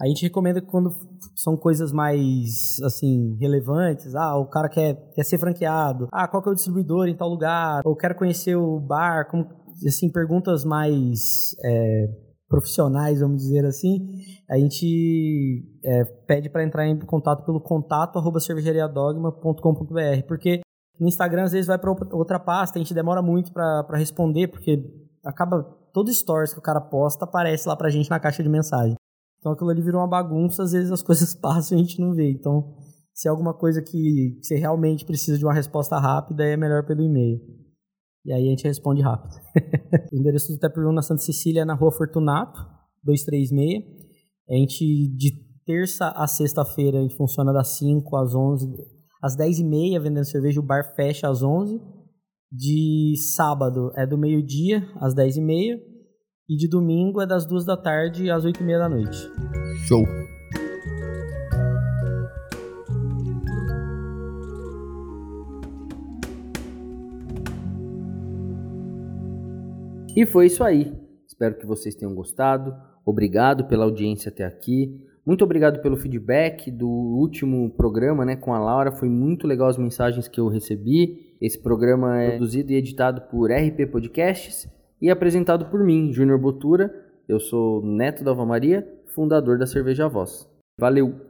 Speaker 4: A gente recomenda que quando são coisas mais, assim, relevantes, ah, o cara quer, quer ser franqueado, ah, qual que é o distribuidor em tal lugar, ou quero conhecer o bar, como, assim, perguntas mais é, profissionais, vamos dizer assim, a gente é, pede para entrar em contato pelo contato arroba cervejariadogma.com.br, porque no Instagram às vezes vai para outra pasta, a gente demora muito para responder, porque acaba todo stories que o cara posta aparece lá pra gente na caixa de mensagem. Então aquilo ali virou uma bagunça, às vezes as *laughs* coisas passam e a gente não vê. Então, se é alguma coisa que você realmente precisa de uma resposta rápida, é melhor pelo e-mail. E aí a gente responde rápido. *laughs* o endereço do Tap Room na Santa Cecília é na rua Fortunato, 236. A gente, de terça a sexta-feira, a gente funciona das 5 às 11, às 10 e meia vendendo cerveja, o bar fecha às 11. De sábado é do meio-dia às 10 e meia e de domingo é das duas da tarde às oito e meia da noite.
Speaker 5: Show!
Speaker 1: E foi isso aí. Espero que vocês tenham gostado. Obrigado pela audiência até aqui. Muito obrigado pelo feedback do último programa né, com a Laura. Foi muito legal as mensagens que eu recebi. Esse programa é produzido e editado por RP Podcasts e apresentado por mim, Júnior Botura. Eu sou neto da Ava Maria, fundador da Cerveja Voz. Valeu!